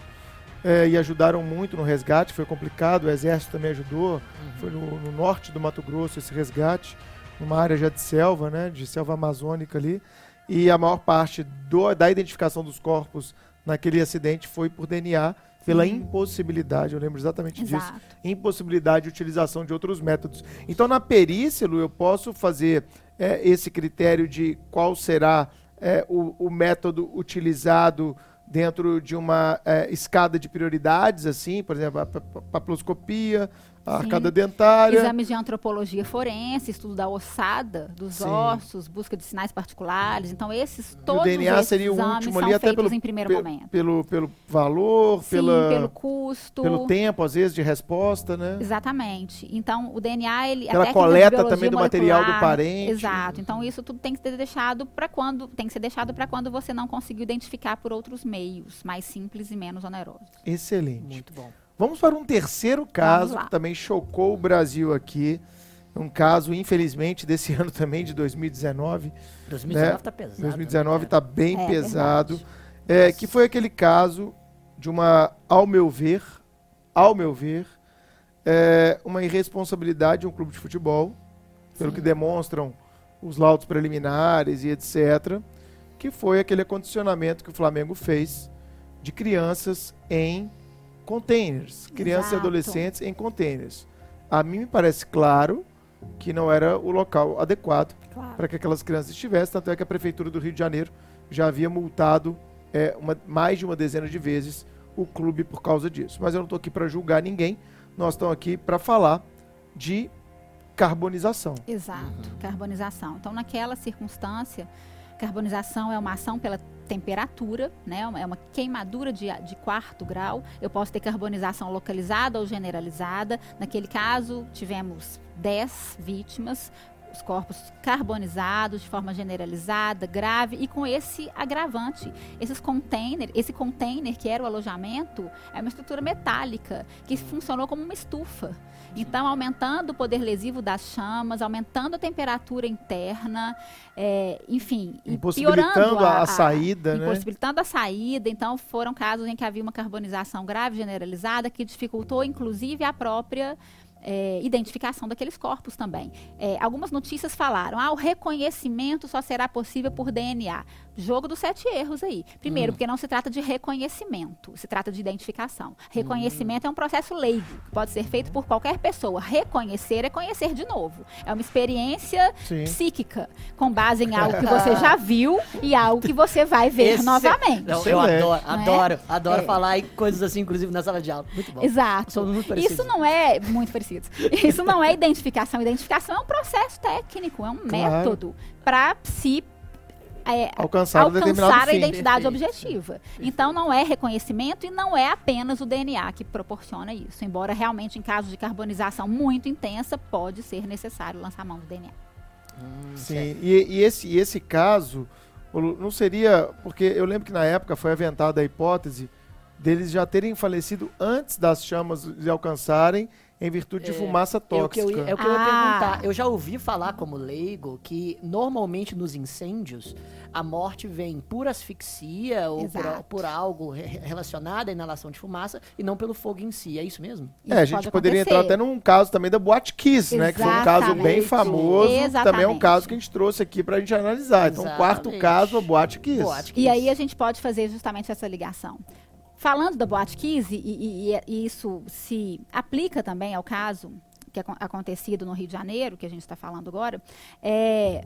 é, e ajudaram muito no resgate, foi complicado, o Exército também ajudou, foi no, no norte do Mato Grosso esse resgate, numa área já de selva, né, de selva amazônica ali, e a maior parte do- da identificação dos corpos naquele acidente foi por DNA, pela Sim. impossibilidade, eu lembro exatamente disso, Exato. impossibilidade de utilização de outros métodos. Então, na perícia, Lu, eu posso fazer é, esse critério de qual será é, o, o método utilizado dentro de uma é, escada de prioridades, assim, por exemplo, a pa- pa- papiloscopia, a arcada dentária. Exames de antropologia forense, estudo da ossada, dos Sim. ossos, busca de sinais particulares. Então, esses todos o DNA esses seria o exames último são ali, até feitos pelo, em primeiro pe- momento. pelo, pelo valor, Sim, pela, pelo custo. pelo tempo, às vezes, de resposta, né? Exatamente. Então, o DNA, ele. Pela coleta também do material do parente. Exato. Então, isso tudo tem que ser deixado para quando. Tem que ser deixado para quando você não conseguiu identificar por outros meios, mais simples e menos onerosos. Excelente. Muito bom. Vamos para um terceiro caso que também chocou o Brasil aqui. Um caso, infelizmente, desse ano também, de 2019. 2019 Né? tá pesado. 2019 né? está bem É, pesado. verdade. É, que foi aquele caso de uma, ao meu ver, ao meu ver, é, uma irresponsabilidade de um clube de futebol, pelo Sim. que demonstram os laudos preliminares e etc., que foi aquele acondicionamento que o Flamengo fez de crianças em containers, crianças e Exato. adolescentes em containers. A mim me parece claro que não era o local adequado Claro. para que aquelas crianças estivessem, tanto é que a Prefeitura do Rio de Janeiro já havia multado é, uma- mais de uma dezena de vezes o clube por causa disso. Mas eu não estou aqui para julgar ninguém, nós estamos aqui para falar de carbonização. Exato, carbonização. Então, naquela circunstância, carbonização é uma ação pela temperatura, né? É uma- É uma queimadura de, de quarto grau. Eu posso ter carbonização localizada ou generalizada. Naquele caso, tivemos 10 vítimas. Os corpos carbonizados de forma generalizada, grave e com esse agravante. Esses container, esse container que era o alojamento é uma estrutura metálica que funcionou como uma estufa. Então, aumentando o poder lesivo das chamas, aumentando a temperatura interna, é, enfim, e Impossibilitando piorando a, a saída, né? impossibilitando a saída. Então, foram casos em que havia uma carbonização grave generalizada que dificultou, inclusive, a própria é, identificação daqueles corpos também. É, algumas notícias falaram: ah, o reconhecimento só será possível por DNA. Jogo dos sete erros aí. Primeiro, porque não se trata de reconhecimento, se trata de identificação. Reconhecimento é um processo leigo, que pode ser feito por qualquer pessoa. Reconhecer é conhecer de novo. É uma experiência Sim. psíquica, com base em algo que você já viu e algo que você vai ver Esse- novamente. Não, eu adoro, é? adoro, adoro É. falar em coisas assim, inclusive na sala de aula. Muito bom. Exato. Somos muito parecidos. Isso não é muito parecidos. Isso não é identificação. Identificação é um processo técnico, é um Claro. método para se é, Alcançar, alcançar a fim. identidade Perfeito. objetiva. Então não é reconhecimento e não é apenas o DNA que proporciona isso. Embora realmente em casos de carbonização muito intensa pode ser necessário lançar a mão do DNA. Hum, Sim, e, e esse, e esse caso, não seria. Porque eu lembro que na época foi aventada a hipótese deles já terem falecido antes das chamas lhe alcançarem em virtude de É, fumaça É o que eu tóxica. é o que eu ia Ah. perguntar. Eu já ouvi falar como leigo que normalmente nos incêndios a morte vem por asfixia ou por, por algo re- relacionado à inalação de fumaça e não pelo fogo em si. É isso mesmo? É, a Isso gente pode poderia entrar acontecer. até num caso também da Boate Kiss, né? Que foi um caso bem Exatamente. famoso. Também é um Exatamente. caso que a gente trouxe aqui pra gente analisar. Então, quarto Exatamente. caso, a Boate Kiss. Boate E aí a gente pode fazer justamente essa ligação. Falando da Boate Kiss, e, e- e isso se aplica também ao caso que é acontecido no Rio de Janeiro, que a gente está falando agora, é,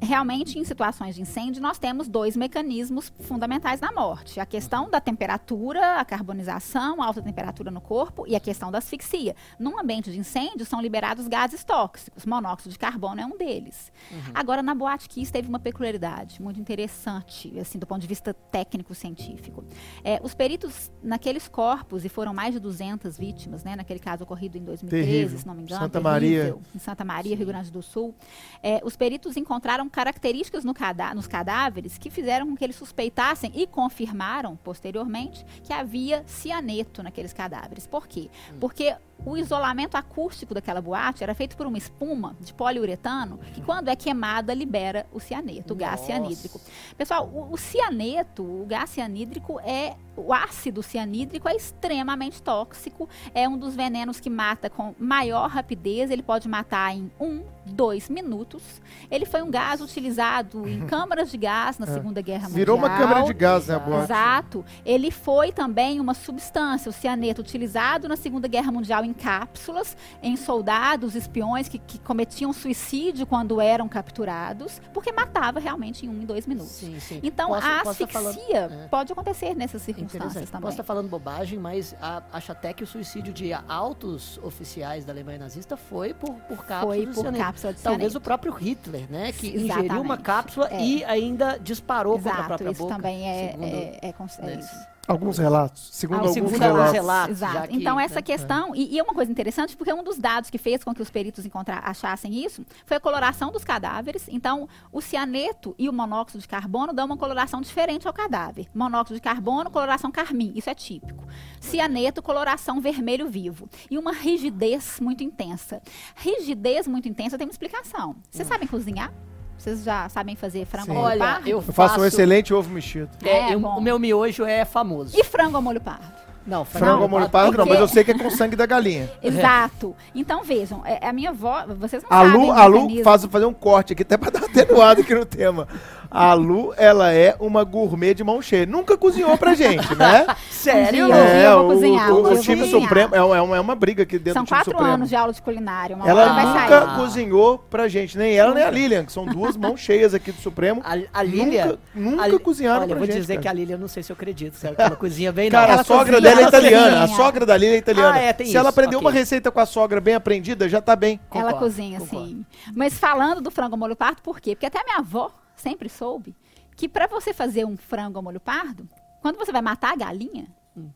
realmente em situações de incêndio nós temos dois mecanismos fundamentais na morte. A questão da temperatura, a carbonização, a alta temperatura no corpo e a questão da asfixia. Num ambiente de incêndio são liberados gases tóxicos, monóxido de carbono é um deles. Agora na Boate Kiss teve uma peculiaridade muito interessante, assim, do ponto de vista técnico científico. É, os peritos naqueles corpos e foram mais de 200 vítimas, né, naquele caso ocorrido em 2013, Terrível. se não me engano, Santa terrível, Maria. em Santa Maria, Rio Grande do Sul. É, os peritos encontraram características no nos cadáveres que fizeram com que eles suspeitassem e confirmaram posteriormente que havia cianeto naqueles cadáveres. Por quê? Porque o isolamento acústico daquela boate era feito por uma espuma de poliuretano que, quando é queimada, libera o cianeto, o gás Nossa. cianídrico. Pessoal, o, o cianeto, o gás cianídrico é. O ácido cianídrico é extremamente tóxico. É um dos venenos que mata com maior rapidez. Ele pode matar em um, dois minutos. Ele foi um gás utilizado em câmaras de gás na É. Segunda Guerra Virou uma Mundial. câmera de gás, né, a. Boate? Exato. Ele foi também uma substância, o cianeto, utilizado na Segunda Guerra Mundial em cápsulas, em soldados, espiões que, que cometiam suicídio quando eram capturados, porque matava realmente em um e dois minutos. Sim, sim. Então, Posso- a tá falando- asfixia é. pode acontecer nessas circunstâncias. também. Posso estar falando bobagem, mas a- acho até que o suicídio de altos oficiais da Alemanha nazista foi por, por cápsula Foi de por cianeto. cápsula de Talvez cianeto. o próprio Hitler, né? Que ingeriu Exatamente. uma cápsula É. e ainda disparou contra a Exato, própria isso boca. também é, segundo, é, é, é né, isso. Alguns relatos. Segundo Ah, alguns segundo relatos. alguns relatos. Exato. que, então, essa né, questão, e, e é uma coisa interessante, porque um dos dados que fez com que os peritos encontrar, achassem isso foi a coloração dos cadáveres. Então, o cianeto e o monóxido de carbono dão uma coloração diferente ao cadáver. Monóxido de carbono, coloração carmim, isso é típico. Cianeto, coloração vermelho vivo. E uma rigidez muito intensa. Rigidez muito intensa tem uma explicação. Vocês sabem cozinhar? Vocês já sabem fazer frango Sim. ao molho Olha, pardo? eu Eu faço um excelente ovo mexido. É, É, eu- bom. o meu miojo é famoso. E frango ao molho pardo? Não, Frango ao molho pardo não, mas eu sei que é com sangue da galinha. Exato. Então, vejam, é, a minha avó, vocês não A sabem Lu, o a Lu mecanismo. faz fazer um corte aqui, até pra dar atenuado aqui no tema. A Lu, ela é uma gourmet de mão cheia. Nunca cozinhou pra gente, né? Sério? Um. É, eu vou o, cozinhar, o- o vou time cozinhar. supremo é uma, é uma- é uma briga aqui dentro São do time quatro supremo. anos de aula de culinária, uma Ela hora vai nunca sair. cozinhou pra gente, nem ela nem a Lilian, que são duas mãos cheias aqui do Supremo. A, a Lilian... Nunca, nunca a- cozinharam Olha, pra eu vou gente. dizer cara. que a Lilian, eu não sei se eu acredito, se ela, que ela cozinha bem, não. Cara, a Ela sogra cozinha, dela é ela italiana. A cozinha. sogra da Lilian é italiana. Ah, é, tem Se ela isso, aprender uma receita com a sogra bem aprendida, já tá bem. Ela Concordo, cozinha, concordo. sim. Mas falando do frango molho pardo, por quê? Porque até minha avó sempre soube que para você fazer um frango ao molho pardo, quando você vai matar a galinha.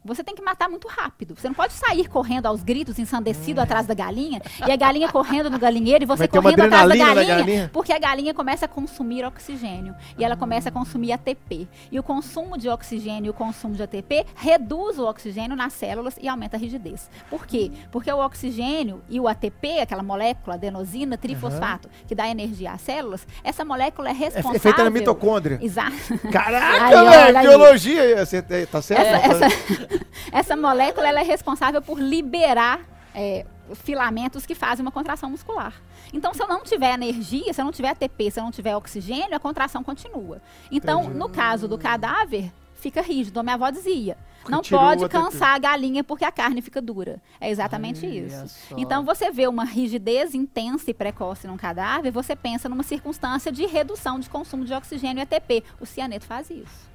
Você tem que matar muito rápido. Você não pode sair correndo aos gritos, ensandecido atrás da galinha, e a galinha correndo no galinheiro e você correndo atrás da galinha, galinha. porque a galinha começa a consumir oxigênio e ela começa a consumir ATP. E o consumo de oxigênio e o consumo de ATP reduz o oxigênio nas células e aumenta a rigidez. Por quê? Porque o oxigênio e o ATP, aquela molécula adenosina trifosfato, que dá energia às células, essa molécula é É, responsável. é feita na mitocôndria. Exato. Caraca, velho, biologia. Tá certo? Essa, essa, essa molécula ela é responsável por liberar é, filamentos que fazem uma contração muscular. Então, se eu não tiver energia, se eu não tiver ATP, se eu não tiver oxigênio, a contração continua. Então, Entendi. no caso do cadáver, fica rígido. A minha avó dizia. Porque Não pode cansar a galinha porque a carne fica dura. É exatamente Olha isso. Então, você vê uma rigidez intensa e precoce num cadáver, você pensa numa circunstância de redução de consumo de oxigênio e ATP. O cianeto faz isso.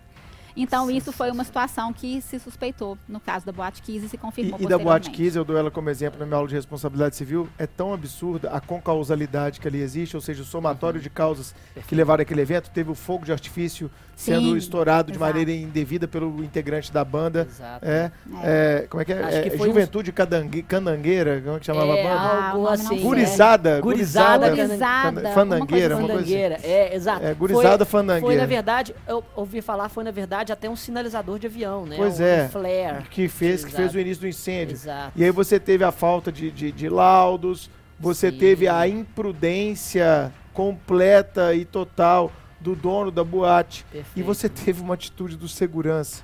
Então, isso foi uma situação que se suspeitou no caso da Boate Kiss e se confirmou E, e da Boate posteriormente. Kiss, eu dou ela como exemplo na minha aula de responsabilidade civil, é tão absurda a concausalidade que ali existe, ou seja, o Uhum. somatório de causas que levaram aquele evento. Teve o fogo de artifício sendo Sim, estourado de exato. maneira indevida pelo integrante da banda. Exato. É, é, como é que é? Acho É, que foi um- Juventude Cadangue- Candangueira, como é que chamava É, a banda? Ah, algo o nome assim. sei. Gurizada, Gurizada, Gurizada, fandangueira, uma coisa assim. Fandangueira, é, exato. É, gurizada foi, fandangueira. foi, na verdade, eu ouvi falar, foi, na verdade, até um sinalizador de avião, né? Pois um é. flare. que fez, que fez Exato. o início do incêndio. Exato. E aí você teve a falta de, de, de laudos, você Sim. teve a imprudência completa e total do dono da boate. E Perfeito. você teve uma atitude do segurança,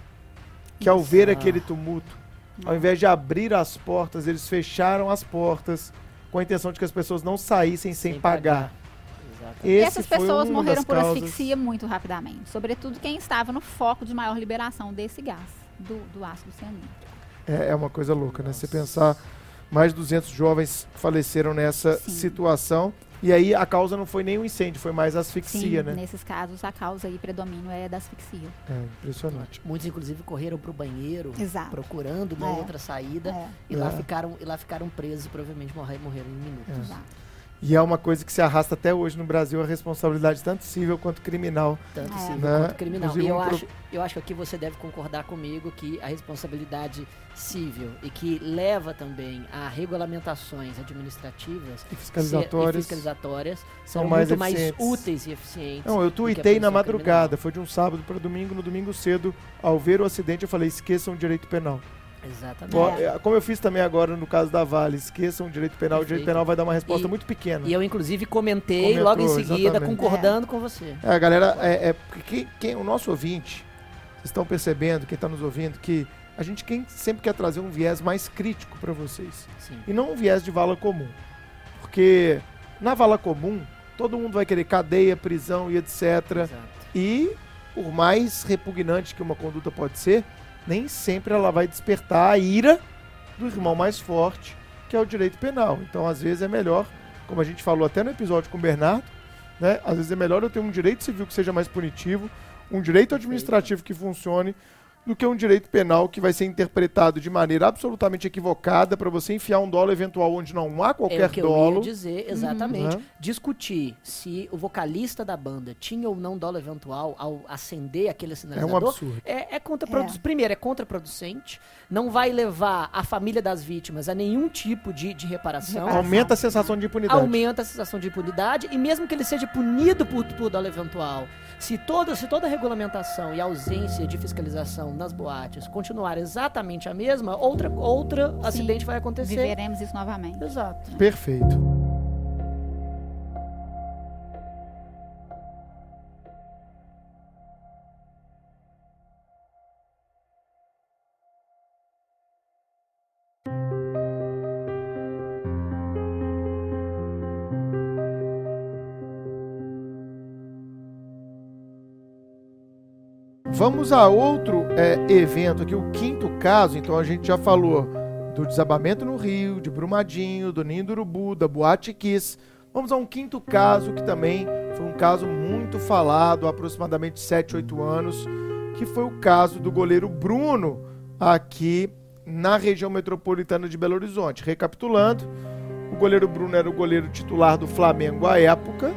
que ao ver aquele tumulto, ao invés de abrir as portas, eles fecharam as portas com a intenção de que as pessoas não saíssem sem, pagar. Exato. E essas pessoas morreram por causas. asfixia muito rapidamente. Sobretudo quem estava no foco de maior liberação desse gás, do, do ácido cianídrico. É, é uma coisa louca, né? Você pensar, mais de 200 jovens faleceram nessa Sim. situação. E aí a causa não foi nem o incêndio, foi mais a asfixia, Sim, né? nesses casos a causa e predomínio é da asfixia. É impressionante. Muitos, inclusive, correram para o banheiro, Exato. procurando uma É. outra saída. É, E, lá É. ficaram, e lá ficaram presos e provavelmente morreram, morreram em minutos. exato. E é uma coisa que se arrasta até hoje no Brasil, a responsabilidade tanto civil quanto criminal. Tanto É. civil Né? quanto criminal. Inclusive E eu um pro- acho, eu acho que aqui você deve concordar comigo que a responsabilidade civil e que leva também a regulamentações administrativas E se- fiscalizatórias. e fiscalizatórias são são mais muito mais eficientes. úteis e eficientes. Não, eu tuitei na madrugada, criminal. foi de um sábado para domingo, no domingo cedo, ao ver o acidente eu falei, esqueçam o direito penal. Exatamente. Ó, É. é, Como eu fiz também agora no caso da Vale, esqueçam o direito penal, o direito Perfeito. penal vai dar uma resposta E- muito pequena. E eu, inclusive, comentei Comentou, logo em seguida, exatamente. concordando com você. É, a galera, é, é porque quem, quem- o nosso ouvinte, vocês estão percebendo, quem está nos ouvindo, que a gente quem sempre quer trazer um viés mais crítico para vocês. Sim. E não um viés de vala comum. Porque na vala comum, todo mundo vai querer cadeia, prisão e etc. Exato. E, por mais repugnante que uma conduta pode ser, nem sempre ela vai despertar a ira do irmão mais forte, que é o direito penal. Então, às vezes é melhor, como a gente falou até no episódio com o Bernardo, né? Às vezes é melhor eu ter um direito civil que seja mais punitivo, um direito administrativo que funcione, do que um direito penal que vai ser interpretado de maneira absolutamente equivocada para você enfiar um dolo eventual onde não há É qualquer o que dolo. eu ia dizer, exatamente. Uhum. Discutir se o vocalista da banda tinha ou não dolo eventual ao acender aquele É um sinalizador absurdo. é, é contraproducente. Primeiro, é contraproducente. Não vai levar a família das vítimas a nenhum tipo de, de reparação. Reparação. Aumenta a sensação de impunidade. Aumenta a sensação de impunidade e mesmo que ele seja punido por, por dolo eventual, se toda, se toda a regulamentação e a ausência de fiscalização nas boates continuar exatamente a mesma, outra, outra acidente vai acontecer. Viveremos isso novamente. Exato. Perfeito. Vamos a outro é, evento aqui, o quinto caso. Então a gente já falou do desabamento no Rio, de Brumadinho, do Ninho do Urubu, da Boate Kiss. Vamos a um quinto caso que também foi um caso muito falado aproximadamente 7, 8 anos, que foi o caso do goleiro Bruno aqui na região metropolitana de Belo Horizonte. Recapitulando, o goleiro Bruno era o goleiro titular do Flamengo à época.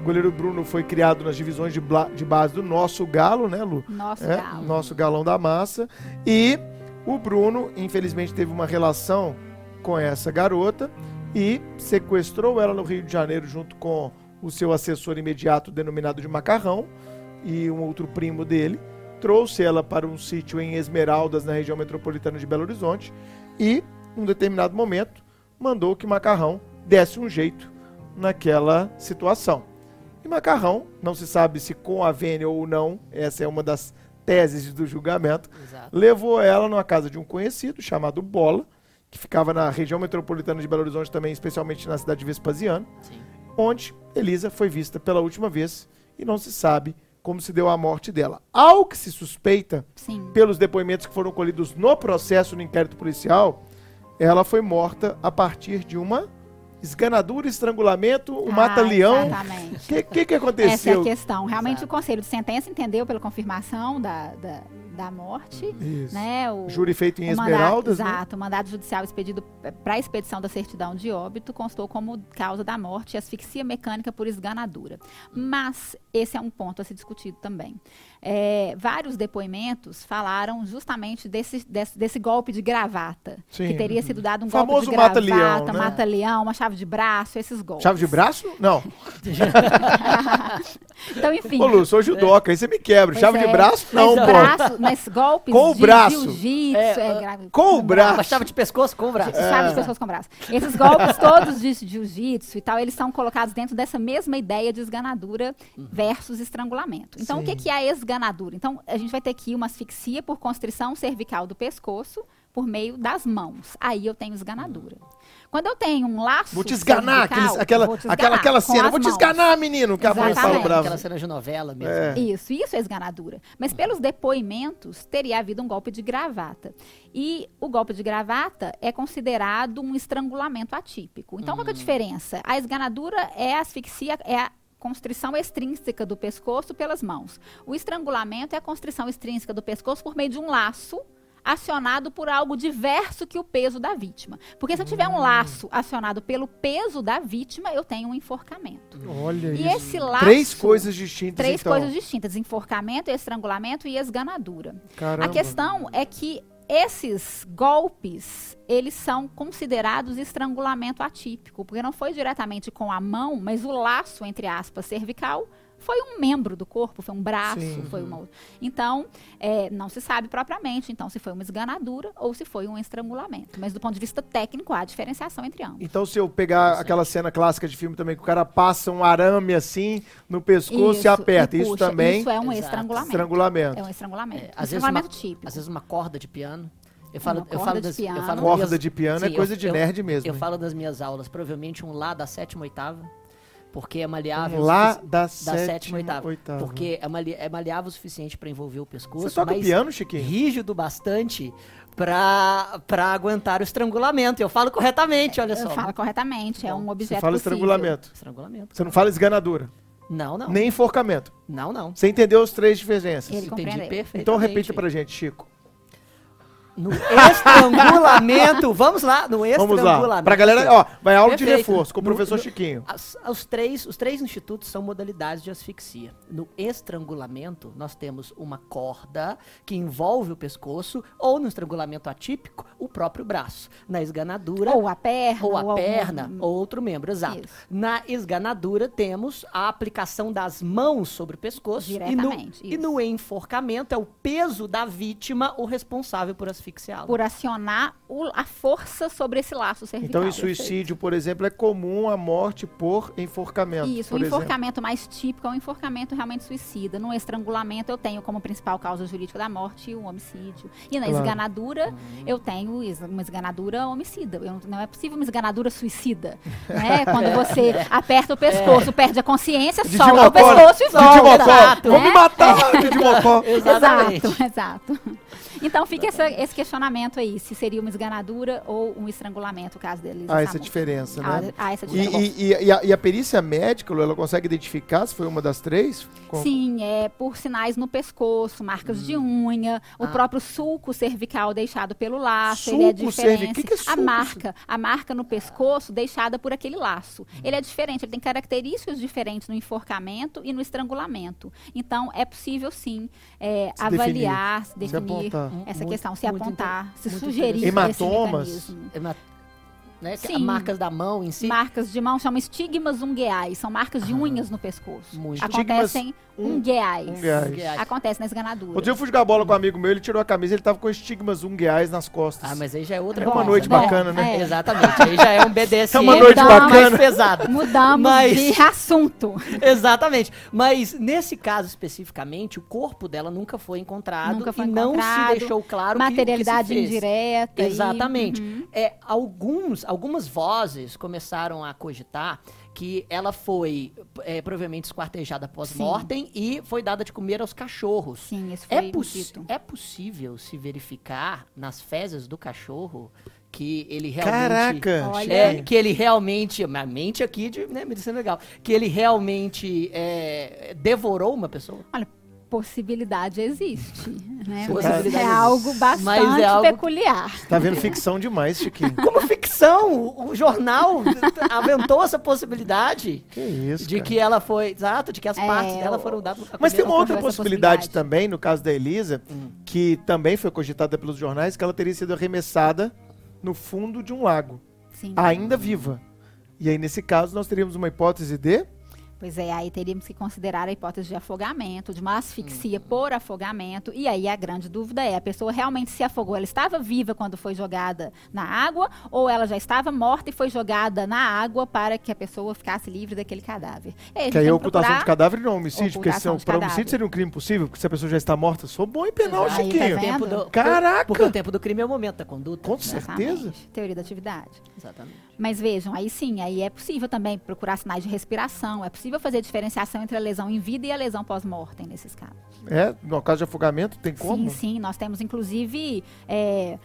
O goleiro Bruno foi criado nas divisões de, de base do nosso Galo, né, Lu? Nosso É, galo. nosso galão da massa. E o Bruno, infelizmente, teve uma relação com essa garota e sequestrou ela no Rio de Janeiro junto com o seu assessor imediato, denominado de Macarrão, e um outro primo dele. Trouxe ela para um sítio em Esmeraldas, na região metropolitana de Belo Horizonte, e, num determinado momento, mandou que Macarrão desse um jeito naquela situação. E Macarrão, não se sabe se com a vênia ou não, essa é uma das teses do julgamento, Exato. levou ela numa casa de um conhecido chamado Bola, que ficava na região metropolitana de Belo Horizonte também, especialmente na cidade de Vespasiano, Sim. onde Elisa foi vista pela última vez e não se sabe como se deu a morte dela. Ao que se suspeita, Sim. pelos depoimentos que foram colhidos no processo no inquérito policial, ela foi morta a partir de uma esganadura, estrangulamento, um Ah, mata-leão. Exatamente. O que, que, que Essa é aconteceu? a questão. Realmente Exato. o Conselho de Sentença entendeu pela confirmação da, da, da morte, Isso. né? O, Júri feito em o Esmeraldas, né? Exato. O mandado judicial expedido para a expedição da certidão de óbito constou como causa da morte asfixia mecânica por esganadura. Mas esse é um ponto a ser discutido também. É, vários depoimentos falaram justamente desse, desse, desse golpe de gravata. Sim. Que teria sido dado um Famoso golpe de mata-leão, gravata, né? mata-leão, uma chave de braço, esses golpes. Chave de braço? Não. Então, enfim. Ô, Lu, sou judoca, aí você me quebra. Pois Chave de é. braço? Não, mas pô. braço, mas golpes Com o de braço. jiu-jitsu, É, é, com o braço. Uma chave de pescoço com o braço. Chave de pessoas com braço. Esses golpes todos de jiu-jitsu e tal, eles são colocados dentro dessa mesma ideia de esganadura versus estrangulamento. Então, o que, Sim. que é a esganadura? Então, a gente vai ter aqui uma asfixia por constrição cervical do pescoço por meio das mãos. Aí eu tenho esganadura. Quando eu tenho um laço Vou te esganar, cervical, aqueles- aquela, vou te aquela, esganar aquela com cena. Vou te esganar, menino, que a mãe fala Exatamente. bravo. Aquela cena de novela mesmo. É. Isso, isso é esganadura. Mas pelos depoimentos, teria havido um golpe de gravata. E o golpe de gravata é considerado um estrangulamento atípico. Então, qual que é a diferença? A esganadura é a asfixia, é a constrição extrínseca do pescoço pelas mãos. O estrangulamento é a constrição extrínseca do pescoço por meio de um laço acionado por algo diverso que o peso da vítima. Porque se eu tiver um laço acionado pelo peso da vítima, eu tenho um enforcamento. Olha E isso. esse laço Três coisas distintas, Três então. coisas distintas: enforcamento, estrangulamento e esganadura. Caramba. A questão é que esses golpes, eles são considerados estrangulamento atípico, porque não foi diretamente com a mão, mas o laço, entre aspas, cervical, foi um membro do corpo, foi um braço, Sim. foi uma outra. Então, é, não se sabe propriamente, então, se foi uma esganadura ou se foi um estrangulamento. Mas do ponto de vista técnico, há diferenciação entre ambos. Então, se eu pegar Sim. aquela cena clássica de filme também, que o cara passa um arame assim no pescoço e aperta. e Isso puxa. também Isso é um Exato. estrangulamento. estrangulamento. É um estrangulamento. É, um às, vezes uma, estrangulamento típico. às vezes uma corda de piano. Eu falo, Uma eu corda falo de das, piano. Eu falo Corda minhas- de piano é Sim, coisa eu- de eu- nerd mesmo. Eu hein? falo das minhas aulas, provavelmente um lá da sétima oitava, porque é maleável. Um lá da, da sétima, sétima oitava, oitava. Porque é, male- é maleável o suficiente para envolver o pescoço, Você toca mas piano, Chiquinho? rígido bastante pra, pra aguentar o estrangulamento. Eu falo corretamente, olha só. Fala corretamente, é um Você objeto fala possível. estrangulamento. Estrangulamento. Você não fala esganadura. Não, não. nem enforcamento. Não, não. Você entendeu as três diferenças? Ele Entendi perfeitamente. Então repita pra gente, Chico. No estrangulamento, vamos lá, no Vamos estrangulamento. lá. Pra galera, ó, vai aula de Perfeito. reforço com o professor no- Chiquinho. As- os, três, os três institutos são modalidades de asfixia. No estrangulamento, nós temos uma corda que envolve o pescoço, ou no estrangulamento atípico, o próprio braço. Na esganadura, Ou a perna. ou a algum- perna, ou outro membro, exato. Isso. Na esganadura, temos a aplicação das mãos sobre o pescoço. Diretamente, E no, e no enforcamento, é o peso da vítima o responsável por asfixiá-lo. Por acionar o- a força sobre esse laço cervical. Então, em suicídio, por exemplo, é comum a morte por enforcamento. Isso, por o exemplo. enforcamento mais típico é o enforcamento realmente suicida. No estrangulamento, eu tenho como principal causa jurídica da morte o homicídio. E na Claro. esganadura, eu tenho uma esganadura homicida. Eu não, é possível uma esganadura suicida. Né? Quando você aperta o pescoço, perde a consciência, Didi solta o Mocó, pescoço e Didi volta. Mocó, Exato. vou me matar, Didi Mocó. Exato, exato. Então fica essa- esse questionamento aí, se seria uma esganadura ou um estrangulamento, o caso dele. Há essa diferença, né? Há, há essa E, diferença. e- e- e a, e a perícia médica, ela consegue identificar se foi uma das três? Com- Sim, é por sinais no pescoço, marcas de unha, o Ah. próprio sulco cervical deixado pelo laço, ele é Sulco diferente. que que é a sulco? marca, a marca no pescoço deixada por aquele laço. Ele é diferente, ele tem características diferentes no enforcamento e no estrangulamento. Então, é possível sim é, Se avaliar, se definir, se definir apontar. Essa Muito- questão, se apontar, se sugerir interessante. esse Hematomas? mecanismo. É né, que- Sim. Marcas da mão em si. Marcas de mão chamam estigmas ungueais, são marcas de Ah, unhas no pescoço. muito. Acontecem um- ungueais. ungueais. Acontece na esganadura. Outro dia eu fui jogar bola com um amigo meu, ele tirou a camisa, ele tava com estigmas unguiais nas costas. Ah, mas aí já é outra É uma coisa, noite né? bacana, né? É. Exatamente. Aí já é um BDSM É uma noite mais bacana. pesado. Mudamos Mas- de assunto. Exatamente. Mas nesse caso especificamente, o corpo dela nunca foi encontrado Nunca foi e não encontrado. se deixou claro o que- que se Materialidade fez. indireta. e- Exatamente. Uhum. É, alguns, algumas vozes começaram a cogitar que ela foi é, provavelmente esquartejada pós-mortem e foi dada de comer aos cachorros. Sim, isso É, foi poss- dito. é possível se verificar nas fezes do cachorro que ele realmente. Caraca! Olha. É, que ele realmente, a mente aqui de né, medicina legal, que ele realmente é, devorou uma pessoa. Possibilidade existe, né? Possibilidade é algo bastante Mas é algo- peculiar. Tá vendo ficção demais, Chiquinho. Como ficção, o, jornal aventou essa possibilidade que isso, de cara. que ela foi, exato, de que as É, partes dela foram dadas Mas tem uma outra possibilidade, possibilidade. também, no caso da Elisa, Hum. que também foi cogitada pelos jornais, que ela teria sido arremessada no fundo de um lago, Sim. ainda viva. E aí, nesse caso, nós teríamos uma hipótese de... Pois é, aí teríamos que considerar a hipótese de afogamento, de uma asfixia Uhum. por afogamento. E aí a grande dúvida é: a pessoa realmente se afogou? Ela estava viva quando foi jogada na água ou ela já estava morta e foi jogada na água para que a pessoa ficasse livre daquele cadáver? E a Que aí é que ocultação procurar- de cadáver e não homicídio, porque se de para homicídio seria um crime possível, porque se a pessoa já está morta, sou bom em penal, Aí, Chiquinho. tá do, Caraca! Porque o tempo do crime é o momento da conduta. Com certeza. Exatamente. Teoria da atividade. Exatamente. Mas vejam, aí sim, aí é possível também procurar sinais de respiração, é possível fazer diferenciação entre a lesão em vida e a lesão pós-mortem nesses casos. É, no caso de afogamento, tem como? Sim, sim, nós temos inclusive é,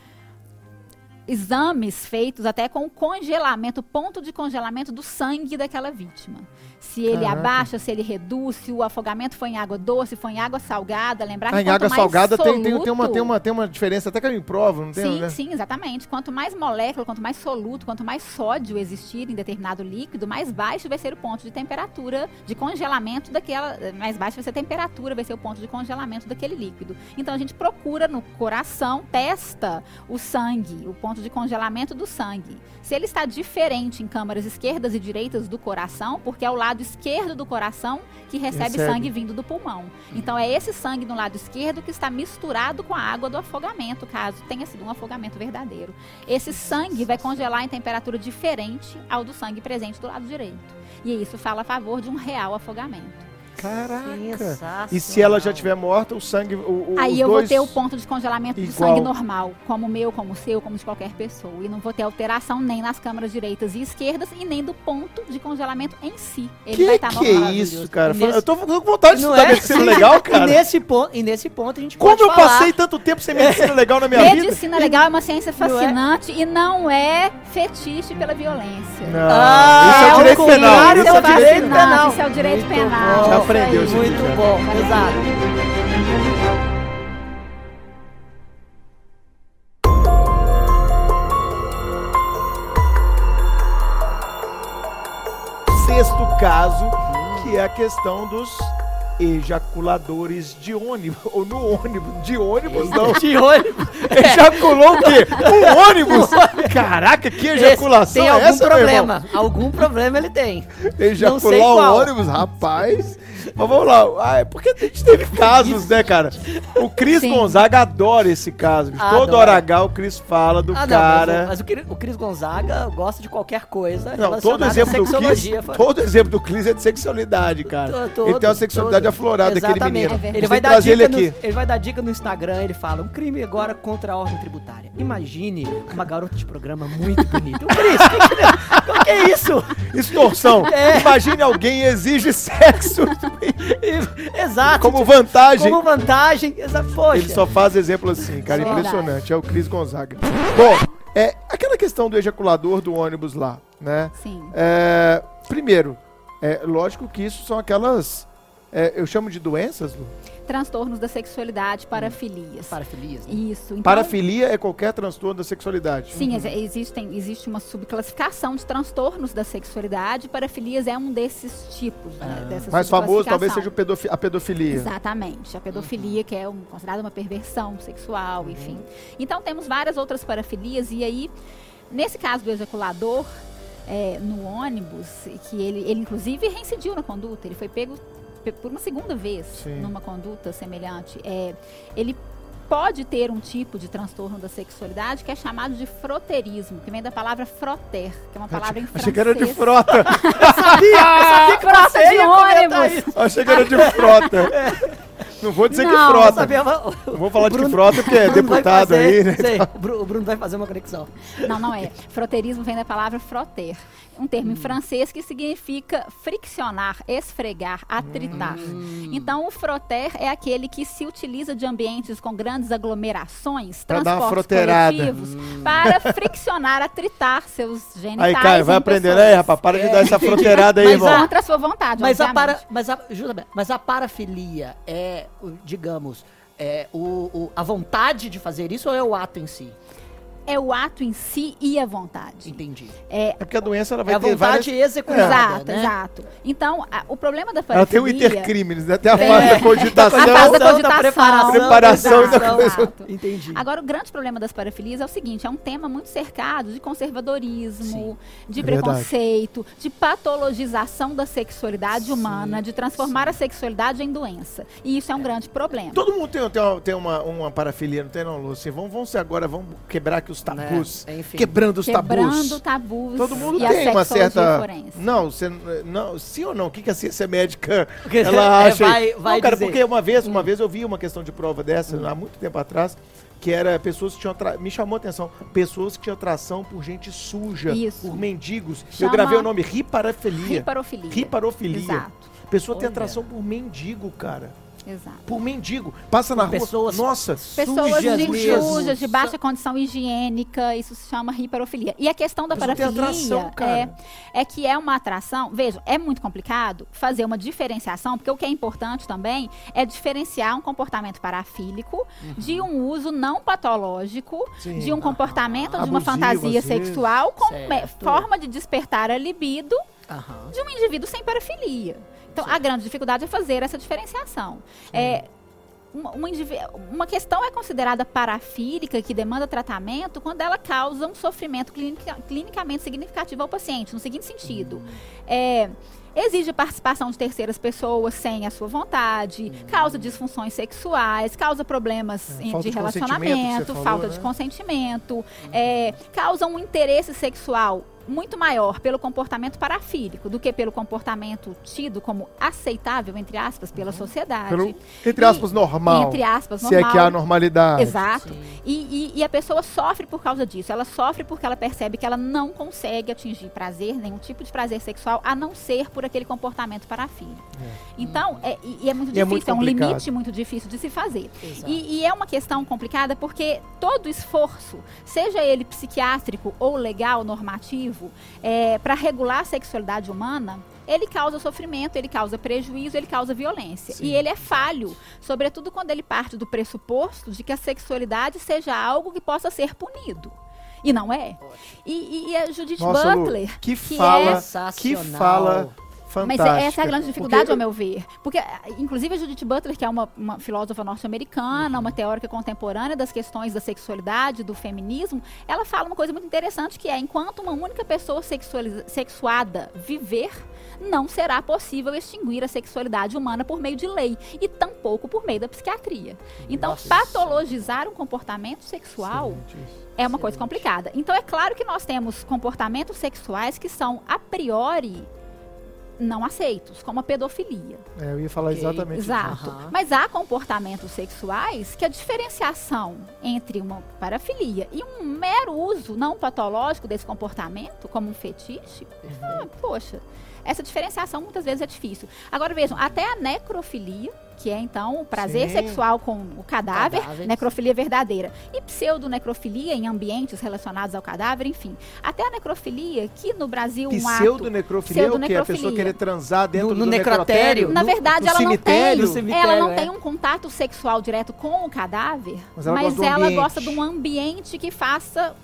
exames feitos até com o congelamento, ponto de congelamento do sangue daquela vítima. Se ele Caraca. abaixa, se ele reduz, se o afogamento foi em água doce, foi em água salgada, lembrar Ah, que em água salgada tem, tem, tem, uma, soluto- tem, uma, tem uma diferença, até que eu improvo, não tem? Sim, né? sim, exatamente. Quanto mais molécula, quanto mais soluto, quanto mais sódio existir em determinado líquido, mais baixo vai ser o ponto de temperatura de congelamento daquela. Mais baixo vai ser a temperatura, vai ser o ponto de congelamento daquele líquido. Então a gente procura no coração, testa o sangue, o ponto de congelamento do sangue. Se ele está diferente em câmaras esquerdas e direitas do coração, porque é o lado esquerdo do coração que recebe, Recebe. sangue vindo do pulmão. Então é esse sangue no lado esquerdo que está misturado com a água do afogamento, caso tenha sido um afogamento verdadeiro. Esse sangue vai congelar em temperatura diferente ao do sangue presente do lado direito. E isso fala a favor de um real afogamento. Caraca. E se ela já estiver morta, o sangue. O, o, Aí os eu dois... vou ter o ponto de congelamento do sangue normal, como o meu, como o seu, como de qualquer pessoa. E não vou ter alteração nem nas câmaras direitas e esquerdas e nem do ponto de congelamento em si. Ele Que vai estar que é isso, cara? Nesse- Eu tô com vontade de Não estudar é? medicina legal, cara. E nesse, ponto, e nesse ponto a gente Como pode eu falar... passei tanto tempo sem medicina legal na minha vida? Medicina legal é uma ciência Não é? fascinante e não é fetiche pela violência. Não, Ah, isso é o ao direito penal. contrário, Isso é o é o direito penal. penal. Isso é o direito penal. Aprendeu aí. Muito aqui, já. bom, exato. Sexto caso, que é a questão dos ejaculadores de ônibus. Ou no ônibus. De ônibus, não. De olho. Ejaculou o quê? Um ônibus? Caraca, que ejaculação Tem é algum essa, meu irmão? problema. Algum problema ele tem. Ejacular qual. o ônibus, rapaz. Mas vamos lá. Ah, é porque a gente teve casos, né, cara? O Cris Sim. Gonzaga adora esse caso. bicho. Todo hora H o Cris fala do Ah, não, cara. mas, o- mas o, Cri- o Cris Gonzaga gosta de qualquer coisa Não, todo exemplo do Cris, sexologia. todo exemplo do Cris é de sexualidade, cara. To- todo, ele tem uma sexualidade todo. aflorada, aquele menino. É. Ele vai, dar dica ele no, aqui. ele vai dar dica no Instagram, ele fala, um crime agora contra a ordem tributária. Imagine uma garota de programa muito bonita. O Cris, que, que, que é isso? Extorsão. É. Imagine alguém exige sexo Exato. como tipo, vantagem. como vantagem. Exa, poxa. Ele só faz exemplo assim, cara. Verdade. Impressionante. É o Cris Gonzaga. Bom, é aquela questão do ejaculador do ônibus lá, né? Sim. É, primeiro, é lógico que isso são aquelas. é, eu chamo de doenças, Lu? Transtornos da sexualidade, parafilias. Parafilias. né? Isso. Então, Parafilia é qualquer transtorno da sexualidade. Sim, ex- existem, existe uma subclassificação de transtornos da sexualidade. Parafilias é um desses tipos, né, dessa Mais famoso talvez seja o pedofi- a pedofilia. Exatamente. A pedofilia, que é um, considerada uma perversão sexual, enfim. Então, temos várias outras parafilias. E aí, nesse caso do ejaculador, é, no ônibus, que ele, ele inclusive reincidiu na conduta, ele foi pego pe- por uma segunda vez Sim. numa conduta semelhante. É, ele pode ter um tipo de transtorno da sexualidade que é chamado de froterismo, que vem da palavra froter, que é uma palavra em francês. Achei que era de frota. sabia que Frota você de ônibus. isso. Achei que era de frota. Não vou dizer que Não, frota. Sabia, Não vou falar de Bruno- que frota porque é deputado fazer- aí, né? sei, o Bru- o Bruno vai fazer uma conexão. Não, não é. Froterismo vem da palavra froter, um termo Hum. em francês que significa friccionar, esfregar, atritar. Hum. Então, o froter é aquele que se utiliza de ambientes com grandes aglomerações, Pra transportes coletivos, para friccionar, atritar seus genitais. Aí, Caio, vai pessoas. aí, rapaz. Para de É, dar essa entendi. fronteirada aí, Mas irmão. Contra a sua vontade, Mas a, para, mas, a, justa bem, mas a parafilia é, digamos, é o, o- a vontade de fazer isso ou é o ato em si? É o ato em si e a vontade. Entendi. É, É porque a doença ela É vai a ter várias... vontade executada, exato, né? exato. Então, a- o problema da Ela tem o intercrimes, né? Tem a Tem. fase da A cogitação. fase da da cogitação. preparação, Preparação e da exato, coisa. exato. Entendi. Agora, o grande problema das parafilias é o seguinte: é um tema muito cercado de conservadorismo, de É verdade. preconceito, de patologização da sexualidade humana, de transformar a sexualidade em doença. E isso é um grande problema. Todo mundo tem, tem, uma, tem uma, uma parafilia, não tem não, Lúcia? Vamos, vamos ser agora, vamos quebrar aqui os tabus. Né? Enfim. Quebrando os Quebrando tabus. tabus. Todo mundo e a tem uma certa. forense. Não, você, não, sim ou não? O que, que a ciência médica Porque ela é, acha? vai- vai não, cara, dizer. porque uma vez, uma vez eu vi uma questão de prova dessa, há muito tempo atrás, que era pessoas que tinham. atra- Me chamou a atenção. Pessoas que tinham atração por gente suja, Isso. por mendigos. Eu Chama- gravei o nome riparafilia. Riparofilia. Riparofilia. Exato, Pessoa tem Olha. atração por mendigo, cara. Exato. Por mendigo. Passa na rua. pessoas Nossa, Pessoas Sujas de, sujas, de baixa condição higiênica, isso se chama hiperofilia. E a questão da Mas parafilia atração, é, é que é uma atração. Veja, é muito complicado fazer uma diferenciação, porque o que é importante também é diferenciar um comportamento parafílico de um uso não patológico, Uhum. Sim. de um comportamento de uma Abusivo, fantasia sexual com Certo. me- forma de despertar a libido Aham. de um indivíduo sem parafilia. Então, a grande dificuldade é fazer essa diferenciação. É, uma, uma questão é considerada parafílica, que demanda tratamento, quando ela causa um sofrimento clinica- clinicamente significativo ao paciente, no seguinte sentido. É, exige participação de terceiras pessoas sem a sua vontade, causa disfunções sexuais, causa problemas É, em- de de relacionamento, falou, falta né? de consentimento, é, causa um interesse sexual muito maior pelo comportamento parafílico do que pelo comportamento tido como aceitável, entre aspas, pela sociedade. Pelo, entre aspas, E- normal. Entre aspas, Se é normal. que há normalidade. Exato. E, e- e a pessoa sofre por causa disso. Ela sofre porque ela percebe que ela não consegue atingir prazer, nenhum tipo de prazer sexual, a não ser por aquele comportamento parafílico. Então, é, e, e é muito E é difícil, muito é, um limite muito difícil de se fazer. E, e é uma questão complicada porque todo esforço, seja ele psiquiátrico ou legal, normativo, para regular a sexualidade humana, ele causa sofrimento, ele causa prejuízo, ele causa violência. E ele é falho, sobretudo quando ele parte do pressuposto de que a sexualidade seja algo que possa ser punido. E não é. E, e- e a Judith Nossa, Lu, Butler, que que fala, é que fala fantástica. é- essa é a grande dificuldade, Porque- ao meu ver. Porque, ah, inclusive, a Judith Butler, que é uma, uma filósofa norte-americana, uma teórica contemporânea das questões da sexualidade, do feminismo, ela fala uma coisa muito interessante, que é, enquanto uma única pessoa sexuada viver, não será possível extinguir a sexualidade humana por meio de lei, e tampouco por meio da psiquiatria. Então, Nossa. patologizar um comportamento sexual Excelente é uma coisa Excelente. complicada. Então é claro que nós temos comportamentos sexuais que são a priori não aceitos, como a pedofilia. É, eu ia falar Ok, exatamente isso. Exato. Aham. Mas há comportamentos sexuais que a diferenciação entre uma parafilia e um mero uso não patológico desse comportamento, como um fetiche, ah, poxa, essa diferenciação muitas vezes é difícil. Agora vejam, até a necrofilia, que é então o prazer Sim. sexual com o cadáver, Cadáveres. necrofilia verdadeira, e pseudonecrofilia em ambientes relacionados ao cadáver, enfim. Até a necrofilia, que no Brasil um ato Pseudonecrofilia é o quê? A pessoa querer transar dentro No- no do necrotério. na No- verdade, no ela não cemitério? tem. No cemitério, ela não é. tem um contato sexual direto com o cadáver, Mas mas ela ela, gosta do ambiente. gosta de um ambiente que faça.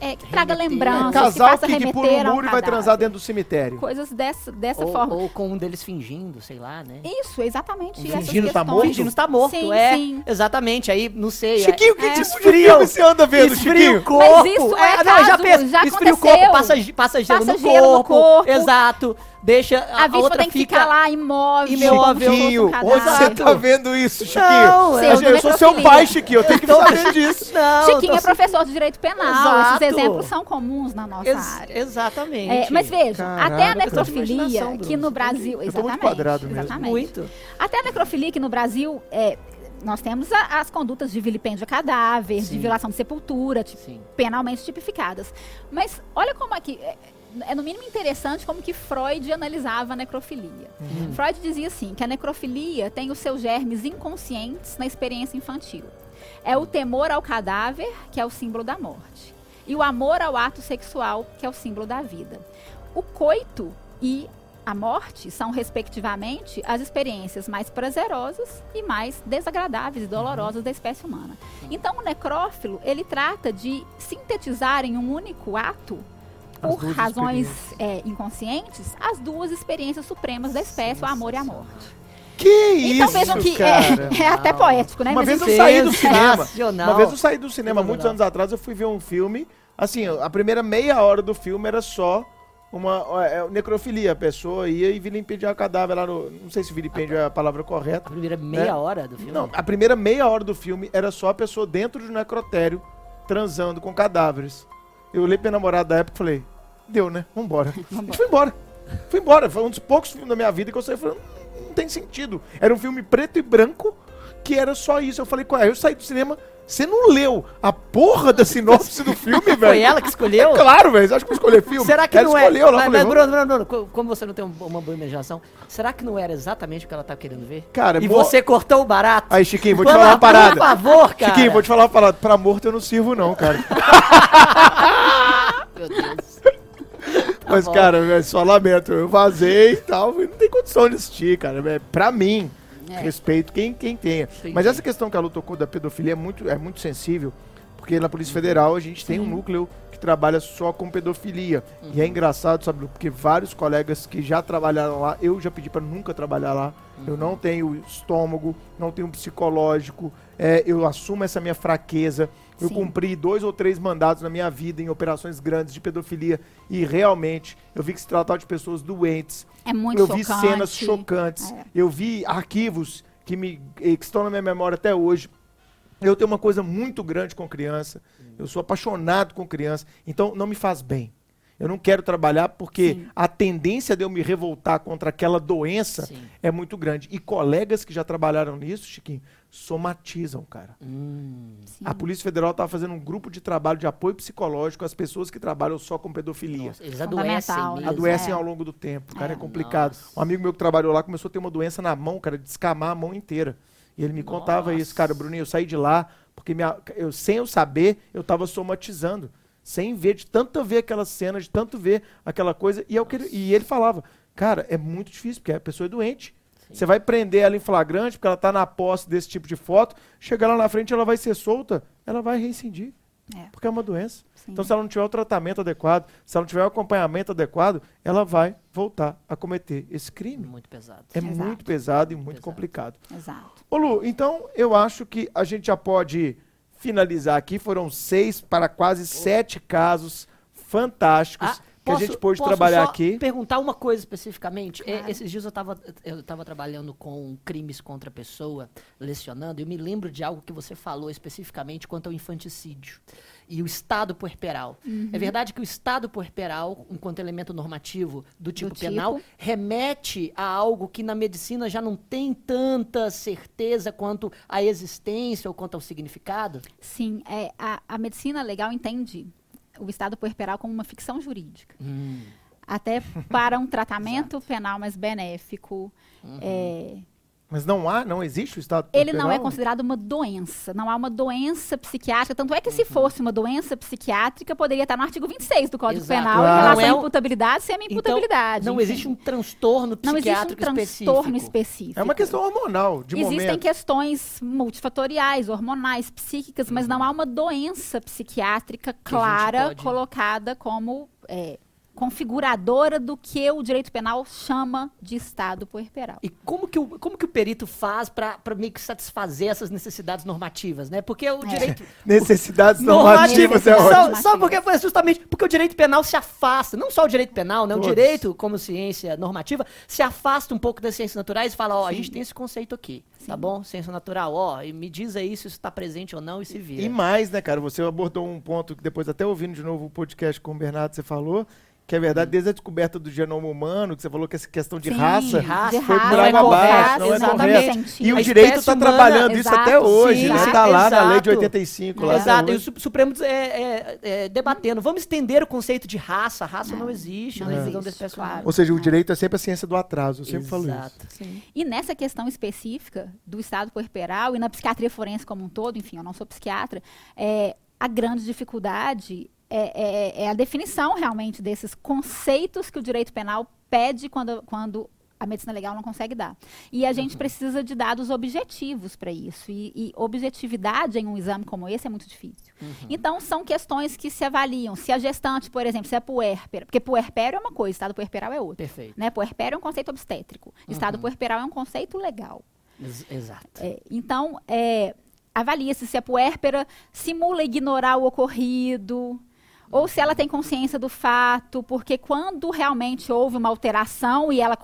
É, que traga lembranças, que Casal que, que pula um muro e vai transar dentro do cemitério. Coisas dessa, dessa Ou, forma. ou com um deles fingindo, sei lá, né? Isso, exatamente. essas Fingindo tá morto? Fingindo estar morto, Sim, é. sim. Exatamente, aí, não sei. Chiquinho, que É. de filme você anda vendo, Esfria Chiquinho? o corpo. Mas isso é não, eu já caso, penso. já esfria o corpo, passa, passa gelo, Passa no, gelo no corpo, corpo. Exato. Deixa a, A a vítima outra tem que fica ficar lá imóvel. imóvel. Chiquinho, cadáver. onde você tá vendo isso, Chiquinho? Não. Eu, eu sou seu pai, Chiquinho, eu tenho que Tô- saber disso. Não, Chiquinho é professor de direito penal. Exato. Esses exemplos são comuns na nossa Ex- área. Exatamente. É, mas Caraca, até a de necrofilia, que no Brasil. Exatamente, quadrado mesmo. exatamente. Muito. Até a necrofilia que no Brasil é, nós temos a- as condutas de vilipêndio a cadáver, de Sim. violação de sepultura, tipo, penalmente tipificadas. Mas olha como aqui. É, é no mínimo interessante como que Freud analisava a necrofilia. Uhum. Freud dizia assim, que a necrofilia tem os seus germes inconscientes na experiência infantil. É o temor ao cadáver, que é o símbolo da morte. E o amor ao ato sexual, que é o símbolo da vida. O coito e a morte são, respectivamente, as experiências mais prazerosas e mais desagradáveis e dolorosas da espécie humana. Então, o necrófilo, ele trata de sintetizar em um único ato, por razões é, inconscientes, as duas experiências supremas da espécie, o amor e a morte. Que isso, então, vejam que cara. é, é até poético, né? Uma Mas vez eu saí do cinema. Uma vez eu saí do cinema, muitos anos atrás, eu fui ver um filme. Assim, a primeira meia hora do filme era só uma é, necrofilia. A pessoa ia e vilipendiar o cadáver lá no. Não sei se vilipêndio é a palavra A correta. primeira meia É. hora do filme. Não, a primeira meia hora do filme era só a pessoa dentro de um necrotério transando com cadáveres. Eu olhei pra minha namorada da época e falei, deu, né? Vambora. A gente foi embora. Fui embora. Foi um dos poucos filmes da minha vida que eu saí falando, não, não tem sentido. Era um filme preto e branco que era só isso. Eu falei, qual é? Eu saí do cinema. Você não leu a porra da sinopse do filme, velho? Foi ela que escolheu? É claro, velho. Você acha que eu escolhi filme? Será que ela não escolheu, é? Ela Mas, falou, mas Bruno, Bruno, Bruno, co- como você não tem um- uma boa imaginação, será que não era exatamente o que ela tá querendo ver? Cara, e você cortou o barato? Aí, Chiquinho, vou te falar uma parada. Por favor, cara. Chiquinho, vou te falar uma parada. Pra morto eu não sirvo, não, cara. Meu Deus. Mas, bom. cara, é só lamento. Eu vazei e tal. Não tem condição de assistir, cara. É, pra mim, É. respeito quem, quem tenha. Mas essa questão que a Lu tocou da pedofilia é muito, é muito sensível. Porque na Polícia Federal a gente tem um núcleo que trabalha só com pedofilia. E é engraçado, sabe, Lu, porque vários colegas que já trabalharam lá, eu já pedi pra nunca trabalhar lá. Eu não tenho estômago, não tenho psicológico, é, eu assumo essa minha fraqueza. Eu Sim. cumpri dois ou três mandatos na minha vida em operações grandes de pedofilia e realmente eu vi que se tratava de pessoas doentes. É muito eu chocante. vi cenas chocantes. É. Eu vi arquivos que, me, eh, que estão na minha memória até hoje. Eu tenho uma coisa muito grande com criança. Eu sou apaixonado com criança. Então não me faz bem. Eu não quero trabalhar porque Sim. a tendência de eu me revoltar contra aquela doença Sim. é muito grande. E colegas que já trabalharam nisso, Chiquinho, somatizam, cara. Hum. A Polícia Federal estava fazendo um grupo de trabalho de apoio psicológico às pessoas que trabalham só com pedofilia. nossa, eles adoecem mesmo. Adoecem É. ao longo do tempo, cara, é, É. complicado. Nossa. Um amigo meu que trabalhou lá começou a ter uma doença na mão, cara, de descamar a mão inteira. E ele me contava Nossa. isso, cara, Bruninho, eu saí de lá porque minha- eu, sem eu saber, eu tava somatizando. Sem ver, de tanto ver aquelas cenas, de tanto ver aquela coisa. E, é o que ele, e ele falava, cara, é muito difícil, porque a pessoa é doente. Você vai prender ela em flagrante, porque ela tá na posse desse tipo de foto. Chegar lá na frente, ela vai ser solta, ela vai reincidir. É. Porque é uma doença. Sim. Então, se ela não tiver o tratamento adequado, se ela não tiver o acompanhamento adequado, ela vai voltar a cometer esse crime. Muito pesado. É Exato. muito pesado e muito Pesado. complicado. Exato. Ô Lu, então eu acho que a gente já pode finalizar aqui. Foram seis para quase sete casos fantásticos Ah, que a posso- gente pôde posso trabalhar só aqui. perguntar uma coisa especificamente? É, Claro. esses dias eu estava eu tava trabalhando com crimes contra a pessoa, lecionando, e eu me lembro de algo que você falou especificamente quanto ao infanticídio e o estado puerperal. Uhum. É verdade que o estado puerperal, enquanto elemento normativo do tipo tipo. penal, remete a algo que na medicina já não tem tanta certeza quanto à existência ou quanto ao significado? Sim, é, a, a medicina legal entende o estado puerperal como uma ficção jurídica. Hum, Até para um tratamento penal mais benéfico. Uhum. É, Mas não há, não existe o estado ele não é considerado uma doença, não há uma doença psiquiátrica. Tanto é que, Uhum. se fosse uma doença psiquiátrica, poderia estar no artigo 26 do Código Exato. Penal Claro. em relação Não é à um- imputabilidade e semi-imputabilidade. Não enfim. existe um transtorno Não existe um psiquiátrico transtorno específico. específico. É uma questão hormonal, de Existem momento. questões multifatoriais, hormonais, psíquicas, mas não há uma doença psiquiátrica clara pode- colocada como é, configuradora do que o direito penal chama de estado puerperal. E como que, o, como que o perito faz para meio que satisfazer essas necessidades normativas, né? Porque o direito Necessidades normativas normativas é ótimo. só, só porque foi justamente porque o direito penal se afasta, não só o direito penal, né? O Todos. direito como ciência normativa se afasta um pouco das ciências naturais e fala, ó, a gente tem esse conceito aqui, tá Sim. bom? Ciência natural, ó, e me diz aí se isso está presente ou não e se vira. E mais, né, cara? Você abordou um ponto que depois, até ouvindo de novo o podcast com o Bernardo, você falou, que é verdade, desde a descoberta do genoma humano, que você falou que essa questão de Sim, raça raça, foi por não é água abaixo, não é correto. E a o direito está trabalhando isso exato, até hoje. sim, Isso está lá na lei de exato. 85. Lá Exato, e o Supremo é, é, é, debatendo. Vamos estender o conceito de raça. Raça não, existe não na divisão existe, da espécie claro. Ou seja, o direito é sempre a ciência do atraso. Eu sempre falo isso. Exato. Sim. E nessa questão específica do estado puerperal e na psiquiatria forense como um todo, enfim, eu não sou psiquiatra, é, a grande dificuldade é, é- é a definição realmente desses conceitos que o direito penal pede quando, quando a medicina legal não consegue dar. E a gente precisa de dados objetivos para isso. E, e objetividade em um exame como esse é muito difícil. Então, são questões que se avaliam. Se a gestante, por exemplo, se é puérpera, porque puerpério é uma coisa, estado puerperal é outra. Perfeito. Né? Puerpério é um conceito obstétrico. Estado puerperal é um conceito legal. Ex- Exato. É, então, é, avalia-se se a puérpera simula ignorar o ocorrido, ou se ela tem consciência do fato, porque quando realmente houve uma alteração e ela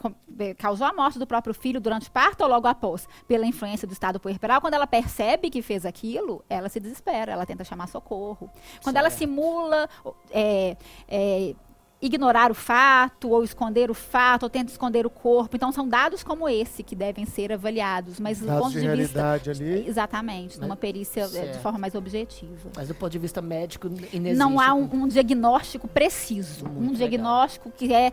causou a morte do próprio filho durante o parto ou logo após, pela influência do estado puerperal, quando ela percebe que fez aquilo, ela se desespera, ela tenta chamar socorro. Quando ela Certo. simula é, é, ignorar o fato, ou esconder o fato, ou tenta esconder o corpo. Então, são dados como esse que devem ser avaliados, mas do Dados ponto de de vista realidade ali. Exatamente, numa perícia de certo. forma mais objetiva. Mas do ponto de vista médico, inexiste. Não há um, um diagnóstico preciso, Muito um legal. diagnóstico que é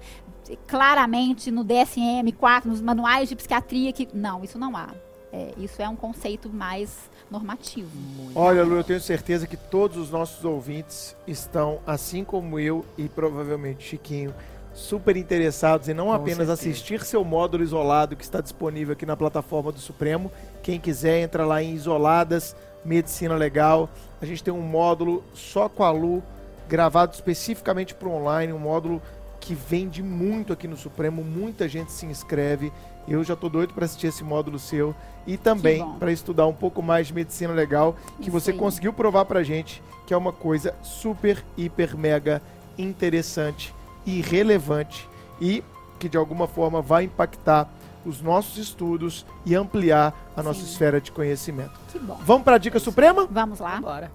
claramente no DSM-4, nos manuais de psiquiatria, que não, isso não há. É, isso é um conceito mais normativo. Muito. Olha, Lu, eu tenho certeza que todos os nossos ouvintes estão, assim como eu e provavelmente Chiquinho, super interessados em não Com apenas certeza. assistir seu módulo isolado que está disponível aqui na plataforma do Supremo. Quem quiser, entra lá em Isoladas Medicina Legal. A gente tem um módulo só com a Lu, gravado especificamente para online, um módulo que vende muito aqui no Supremo, muita gente se inscreve. Eu já tô doido para assistir esse módulo seu e também para estudar um pouco mais de medicina legal, que Isso você aí. conseguiu provar pra gente que é uma coisa super, hiper, mega interessante e relevante e que de alguma forma vai impactar os nossos estudos e ampliar a nossa Sim. esfera de conhecimento. Que bom. Vamos para a dica suprema? Vamos lá. Bora.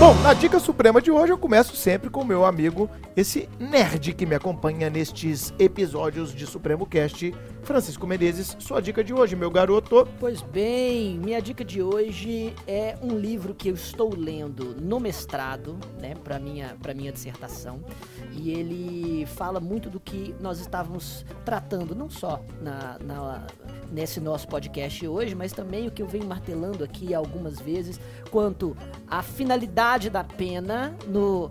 Bom, na dica suprema de hoje eu começo sempre com meu amigo, esse nerd que me acompanha nestes episódios de Supremo Cast, Francisco Menezes. Sua dica de hoje, meu garoto. Pois bem, minha dica de hoje é um livro que eu estou lendo no mestrado, né, para minha para minha dissertação, e ele fala muito do que nós estávamos tratando, não só na, na nesse nosso podcast hoje, mas também o que eu venho martelando aqui algumas vezes quanto à finalidade da pena no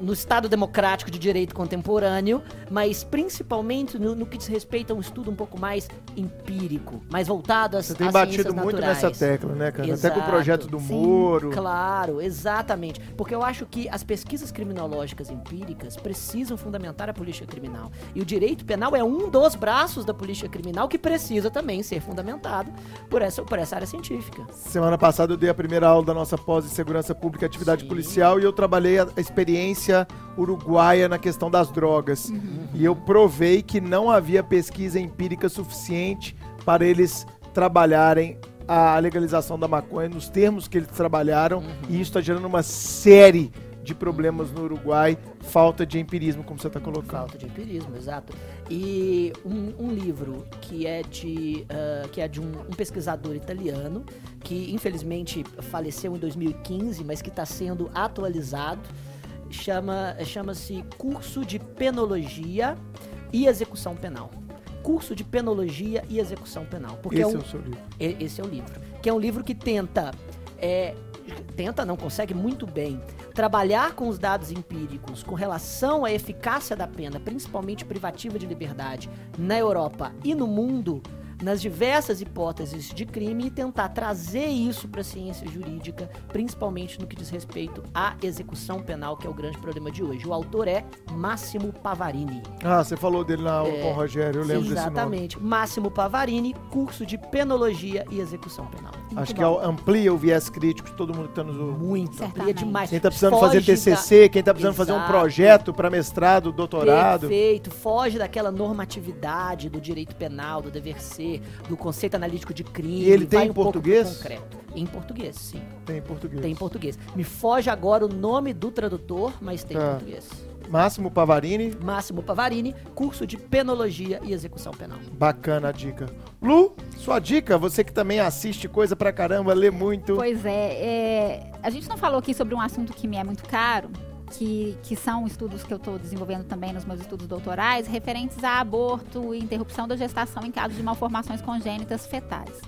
no Estado Democrático de Direito Contemporâneo, mas principalmente no, no, que diz respeito a um estudo um pouco mais empírico, mais voltado às Você tem batido muito naturais. nessa tecla, né, cara? Exato. Até com o projeto do Sim, Moro. Claro, exatamente. Porque eu acho que as pesquisas criminológicas empíricas precisam fundamentar a política criminal. E o direito penal é um dos braços da política criminal que precisa também ser fundamentado por essa, por essa área científica. Semana passada eu dei a primeira aula da nossa pós de segurança pública e atividade Sim. policial e eu trabalhei a, a uruguaia na questão das drogas. E eu provei que não havia pesquisa empírica suficiente para eles trabalharem a legalização da maconha nos termos que eles trabalharam. E isso está gerando uma série de problemas no Uruguai, falta de empirismo, como você está colocando. Falta de empirismo, exato. E um, um livro que é de ah, que é de um, um pesquisador italiano que infelizmente faleceu em 2015, mas que está sendo atualizado. Chama chama-se Curso de Penologia e Execução Penal. Curso de Penologia e Execução Penal. Porque Esse é é, um, o seu livro. Esse é o livro. Que é um livro que tenta. é, tenta, não consegue muito bem, trabalhar com os dados empíricos com relação à eficácia da pena, principalmente privativa de liberdade, na Europa e no mundo, nas diversas hipóteses de crime e tentar trazer isso para a ciência jurídica, principalmente no que diz respeito à execução penal, que é o grande problema de hoje. O autor é Máximo Pavarini. Ah, você falou dele na aula É, com o Rogério, eu lembro desse nome. Exatamente. Máximo Pavarini, curso de penologia e execução penal. Acho Muito que bom. é amplia o viés crítico de todo mundo que está nos ouvindo. muito, Certamente. amplia demais. Quem tá precisando Foge fazer TCC, quem tá precisando fazer um Exato. projeto para mestrado, doutorado. Perfeito, foge daquela normatividade do direito penal, do dever ser, do conceito analítico de crime. E ele tem vai em um português? concreto. Em português, sim. Tem em português. Tem em português. Me foge agora o nome do tradutor, mas tem em Ah. português. Máximo Pavarini, Máximo Pavarini, curso de penologia e execução penal. bacana a dica. Lu, sua dica, você que também assiste coisa pra caramba, lê muito. Pois é, é, a gente não falou aqui sobre um assunto que me é muito caro, que, que são estudos que eu estou desenvolvendo também nos meus estudos doutorais, referentes a aborto e interrupção da gestação em caso de malformações congênitas fetais.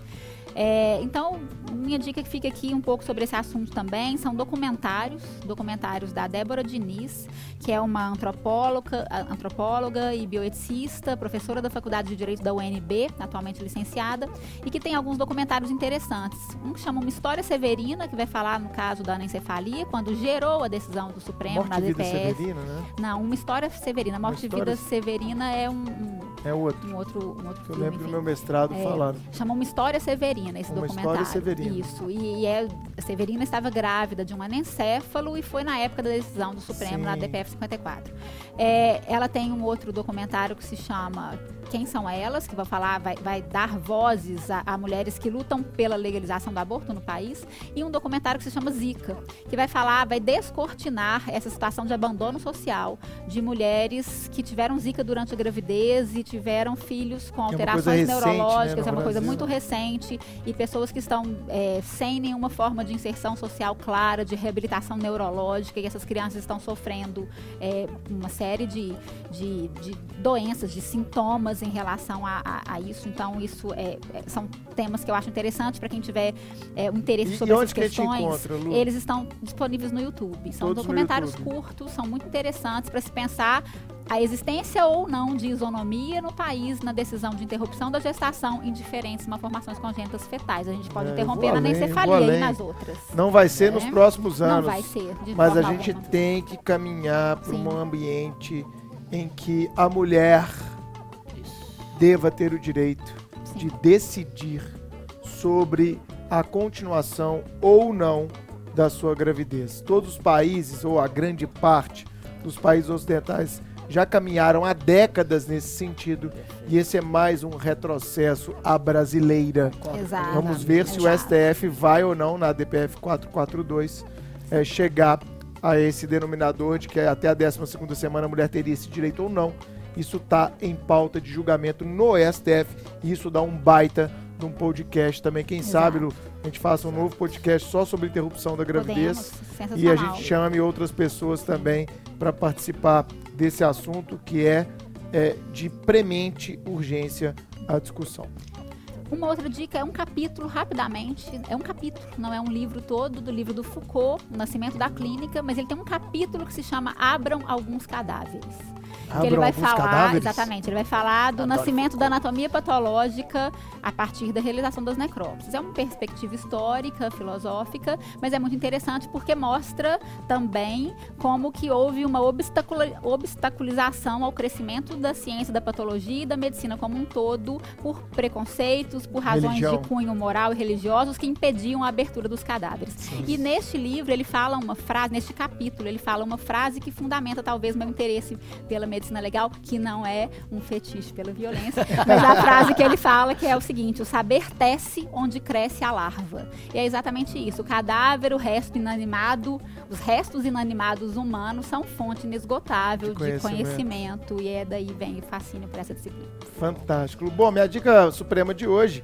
É, então, minha dica que fica aqui um pouco sobre esse assunto também são documentários, documentários da Débora Diniz, que é uma antropóloga, antropóloga e bioeticista, professora da Faculdade de Direito da UNB, atualmente licenciada, e que tem alguns documentários interessantes. Um que chama Uma História Severina, que vai falar no caso da anencefalia, quando gerou a decisão do Supremo Morte na e Vida DPS. Severina, né? Não, Uma História Severina. Morte e História- Vida Severina é um, um- É outro. um outro, um outro Que eu filme, lembro do meu mestrado É. falando. Chama Uma História Severina, esse Uma documentário. História Severina. Isso. E, e é, a Severina estava grávida de um anencéfalo e foi na época da decisão do Supremo, na Sim. DPF 54. É, ela tem um outro documentário que se chama Quem São Elas, que vai falar, vai, vai dar vozes a, a mulheres que lutam pela legalização do aborto no país. E um documentário que se chama Zika, que vai falar, vai descortinar essa situação de abandono social de mulheres que tiveram Zika durante a gravidez e tiveram filhos com Que é alterações recente, né, neurológicas, é uma coisa Brasil. muito recente e pessoas que estão é, sem nenhuma forma de inserção social clara, de reabilitação neurológica, e essas crianças estão sofrendo é, uma série de, de, de doenças, de sintomas em relação a, a- a isso. Então, isso é, é- são temas que eu acho interessantes para quem tiver é, um interesse E, sobre essas que questões. encontra, Lu? Eles estão disponíveis no YouTube. São Todos documentários curtos, são muito interessantes para se pensar a existência ou não de isonomia no país na decisão de interrupção da gestação em diferentes malformações congênitas fetais. A gente pode É, interromper na vou e nas outras. Não vai ser nos É. próximos Não anos. vai ser. De Mas a gente alguma. tem que caminhar para um ambiente em que a mulher deva ter o direito Sim. de decidir sobre a continuação ou não da sua gravidez. Todos os países, ou a grande parte dos países ocidentais, já caminharam há décadas nesse sentido e esse é mais um retrocesso à brasileira. Exato. Vamos ver se o. STF vai ou não na DPF 442 é, chegar a esse denominador de que até a 12 semana a mulher teria esse direito ou não. Isso está em pauta de julgamento no STF e isso dá um baita de um podcast também. Quem Exato. sabe, Lu, a gente faça um novo podcast só sobre interrupção da gravidez Podemos, e a gente chame outras pessoas também para participar desse assunto que é, é de premente urgência à discussão. Uma outra dica é um capítulo, rapidamente. É um capítulo, não é um livro todo, do livro do Foucault, O Nascimento da Clínica, mas ele tem um capítulo que se chama Abram Alguns Cadáveres. Que ele vai falar, cadáveres? exatamente, ele vai falar do Adoro nascimento da anatomia patológica a partir da realização das necrópsias. É uma perspectiva histórica, filosófica, mas é muito interessante porque mostra também como que houve uma obstaculização ao crescimento da ciência da patologia e da medicina como um todo por preconceitos, por razões Religião. de cunho moral e religiosos que impediam a abertura dos cadáveres. E neste livro ele fala uma frase, neste capítulo, ele fala uma frase que fundamenta talvez meu interesse pela medicina legal, que não é um fetiche pela violência, mas a frase que ele fala que é o seguinte: o saber tece onde cresce a larva. E é exatamente isso. O cadáver, o resto inanimado, os restos inanimados humanos são fonte inesgotável De de conhecimento. conhecimento, e é daí vem o fascínio por essa disciplina. Fantástico. Bom, minha dica suprema de hoje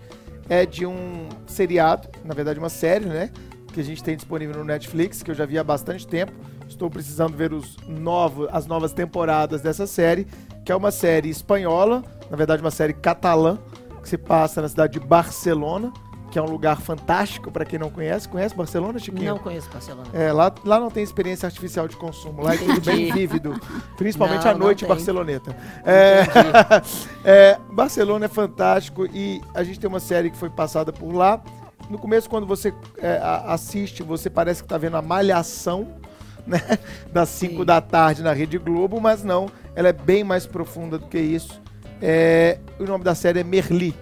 é de um seriado, na verdade uma série, né? Que a gente tem disponível no Netflix, que eu já vi há bastante tempo. Estou precisando ver os novos, as novas temporadas dessa série, que é uma série espanhola, na verdade uma série catalã, que se passa na cidade de Barcelona, que é um lugar fantástico para quem não conhece. Conhece Barcelona, Chiquinho? Não conheço Barcelona. É, lá, lá não tem experiência artificial de consumo. Lá é tudo bem vívido. Principalmente Não, à noite. Barceloneta. É, é, Barcelona é fantástico e a gente tem uma série que foi passada por lá. No começo, quando você é, assiste, você parece que está vendo a malhação, né? Das 5 Sim. da tarde na Rede Globo, mas não, ela é bem mais profunda do que isso. É, o nome da série é Merli.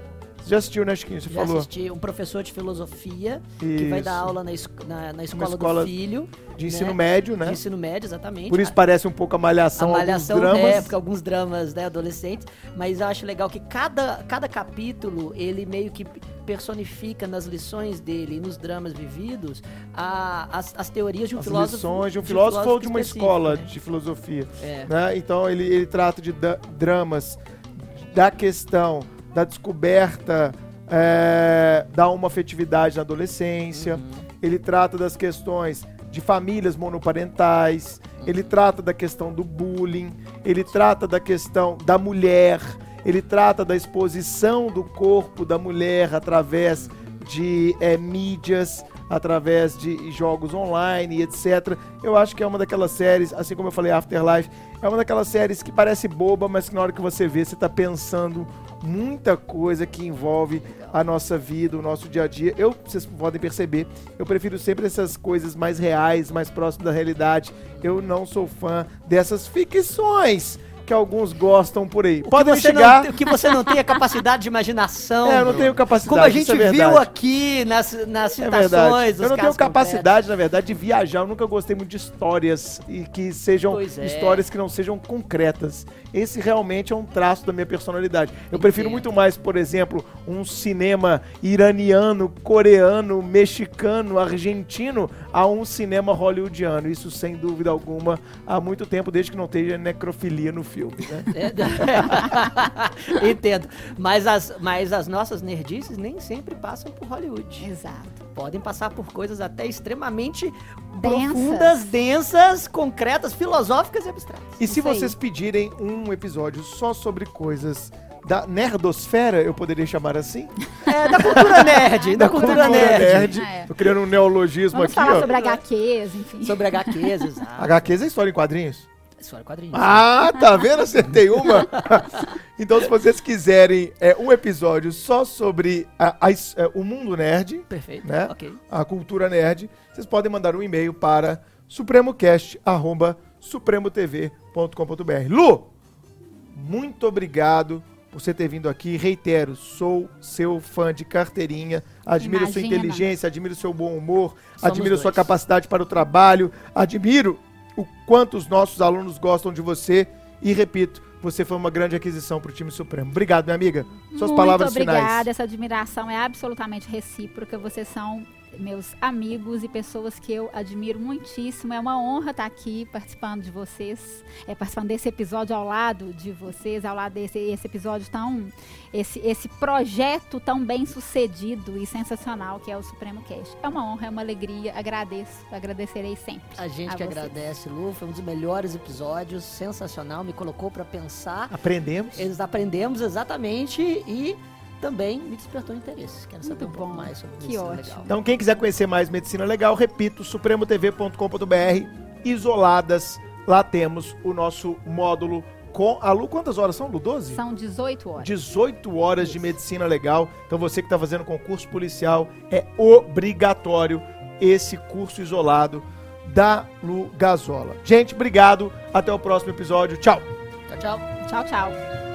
Você já assistiu, né, Chiquinho? Você Já falou. assisti um professor de filosofia que vai dar Isso. aula na, na, na escola, escola do filho. De ensino né? médio, De né? ensino médio, exatamente. Por isso parece um pouco a malhação, a malhação alguns dramas. é, porque alguns dramas né, adolescentes, mas eu acho legal que cada, cada capítulo ele meio que personifica nas lições dele e nos dramas vividos a- as, as teorias de um as filósofo. lições de um filósofo ou de uma escola né? de filosofia. É. né? Então ele, ele trata de dramas da questão da descoberta é, da homoafetividade na adolescência. Uhum. Ele trata das questões de famílias monoparentais. Ele trata da questão do bullying. Ele trata da questão da mulher. Ele trata da exposição do corpo da mulher através de é, mídias, através de jogos online, etc. Eu acho que é uma daquelas séries, assim como eu falei Afterlife, é uma daquelas séries que parece boba, mas que na hora que você vê, você está pensando muita coisa que envolve a nossa vida, o nosso dia a dia. Eu, vocês podem perceber, eu prefiro sempre essas coisas mais reais, mais próximas da realidade. Eu não sou fã dessas ficções que alguns gostam por aí. O Podem não chegar. tem- o que você não tem é capacidade de imaginação. É, eu não tenho capacidade. Como a gente é viu aqui nas, nas É citações dos Eu não tenho capacidade, na verdade, de viajar. Eu nunca gostei muito de histórias e que sejam é. histórias que não sejam concretas. Esse realmente é um traço da minha personalidade. Eu prefiro muito mais, por exemplo, um cinema iraniano, coreano, mexicano, argentino a um cinema hollywoodiano. Isso sem dúvida alguma há muito tempo, desde que não tenha necrofilia no filme. Né? É, Entendo. Mas as, mas as nossas nerdices nem sempre passam por Hollywood. Exato. Podem passar por coisas até extremamente Densas. profundas, densas, concretas, filosóficas e abstratas. E se Isso aí. vocês pedirem um episódio só sobre coisas da nerdosfera, eu poderia chamar assim? É, da cultura nerd, da, cultura, nerd. É. Tô criando um neologismo Vamos aqui, falar ó. sobre HQs, enfim. Sobre HQs, exato. HQs é história em quadrinhos? História quadrinhos. Ah, tá vendo? Acertei uma. então, se vocês quiserem é, um episódio só sobre a- a his- é, o mundo nerd, Perfeito. né? Ok. a cultura nerd, vocês podem mandar um e-mail para supremocast.supremotv.com.br. Lu, muito obrigado por você ter vindo aqui. Reitero, sou seu fã de carteirinha. Admiro sua Imagina. inteligência, admiro seu bom humor, Somos admiro sua dois. capacidade para o trabalho, admiro o quanto os nossos alunos gostam de você e repito, você foi uma grande aquisição para o time Supremo. Obrigado, minha amiga. Suas Muito palavras obrigada. finais. Essa admiração é absolutamente recíproca. Vocês são meus amigos e pessoas que eu admiro muitíssimo. É uma honra estar aqui participando de vocês, é, participando desse episódio ao lado de vocês, ao lado desse esse episódio tão. Esse, esse projeto tão bem sucedido e sensacional que é o Supremo Cast. É uma honra, é uma alegria. Agradeço, agradecerei sempre. A gente a que vocês. agradece, Lu. Foi um dos melhores episódios, sensacional. Me colocou pra pensar. Aprendemos. Eles aprendemos exatamente e também me despertou interesse. Quero saber Muito um pouco bom. mais sobre Que medicina ótimo. legal. Então, quem quiser conhecer mais medicina legal, repito, supremotv.com.br, isoladas. Lá temos o nosso módulo com. A Lu, quantas horas são, Lu? 12? São 18 horas. 18 horas de medicina legal. Então você que está fazendo concurso policial, é obrigatório esse curso isolado da Lu Gazola. Gente, obrigado. Até o próximo episódio. Tchau. Tchau, tchau. Tchau, tchau.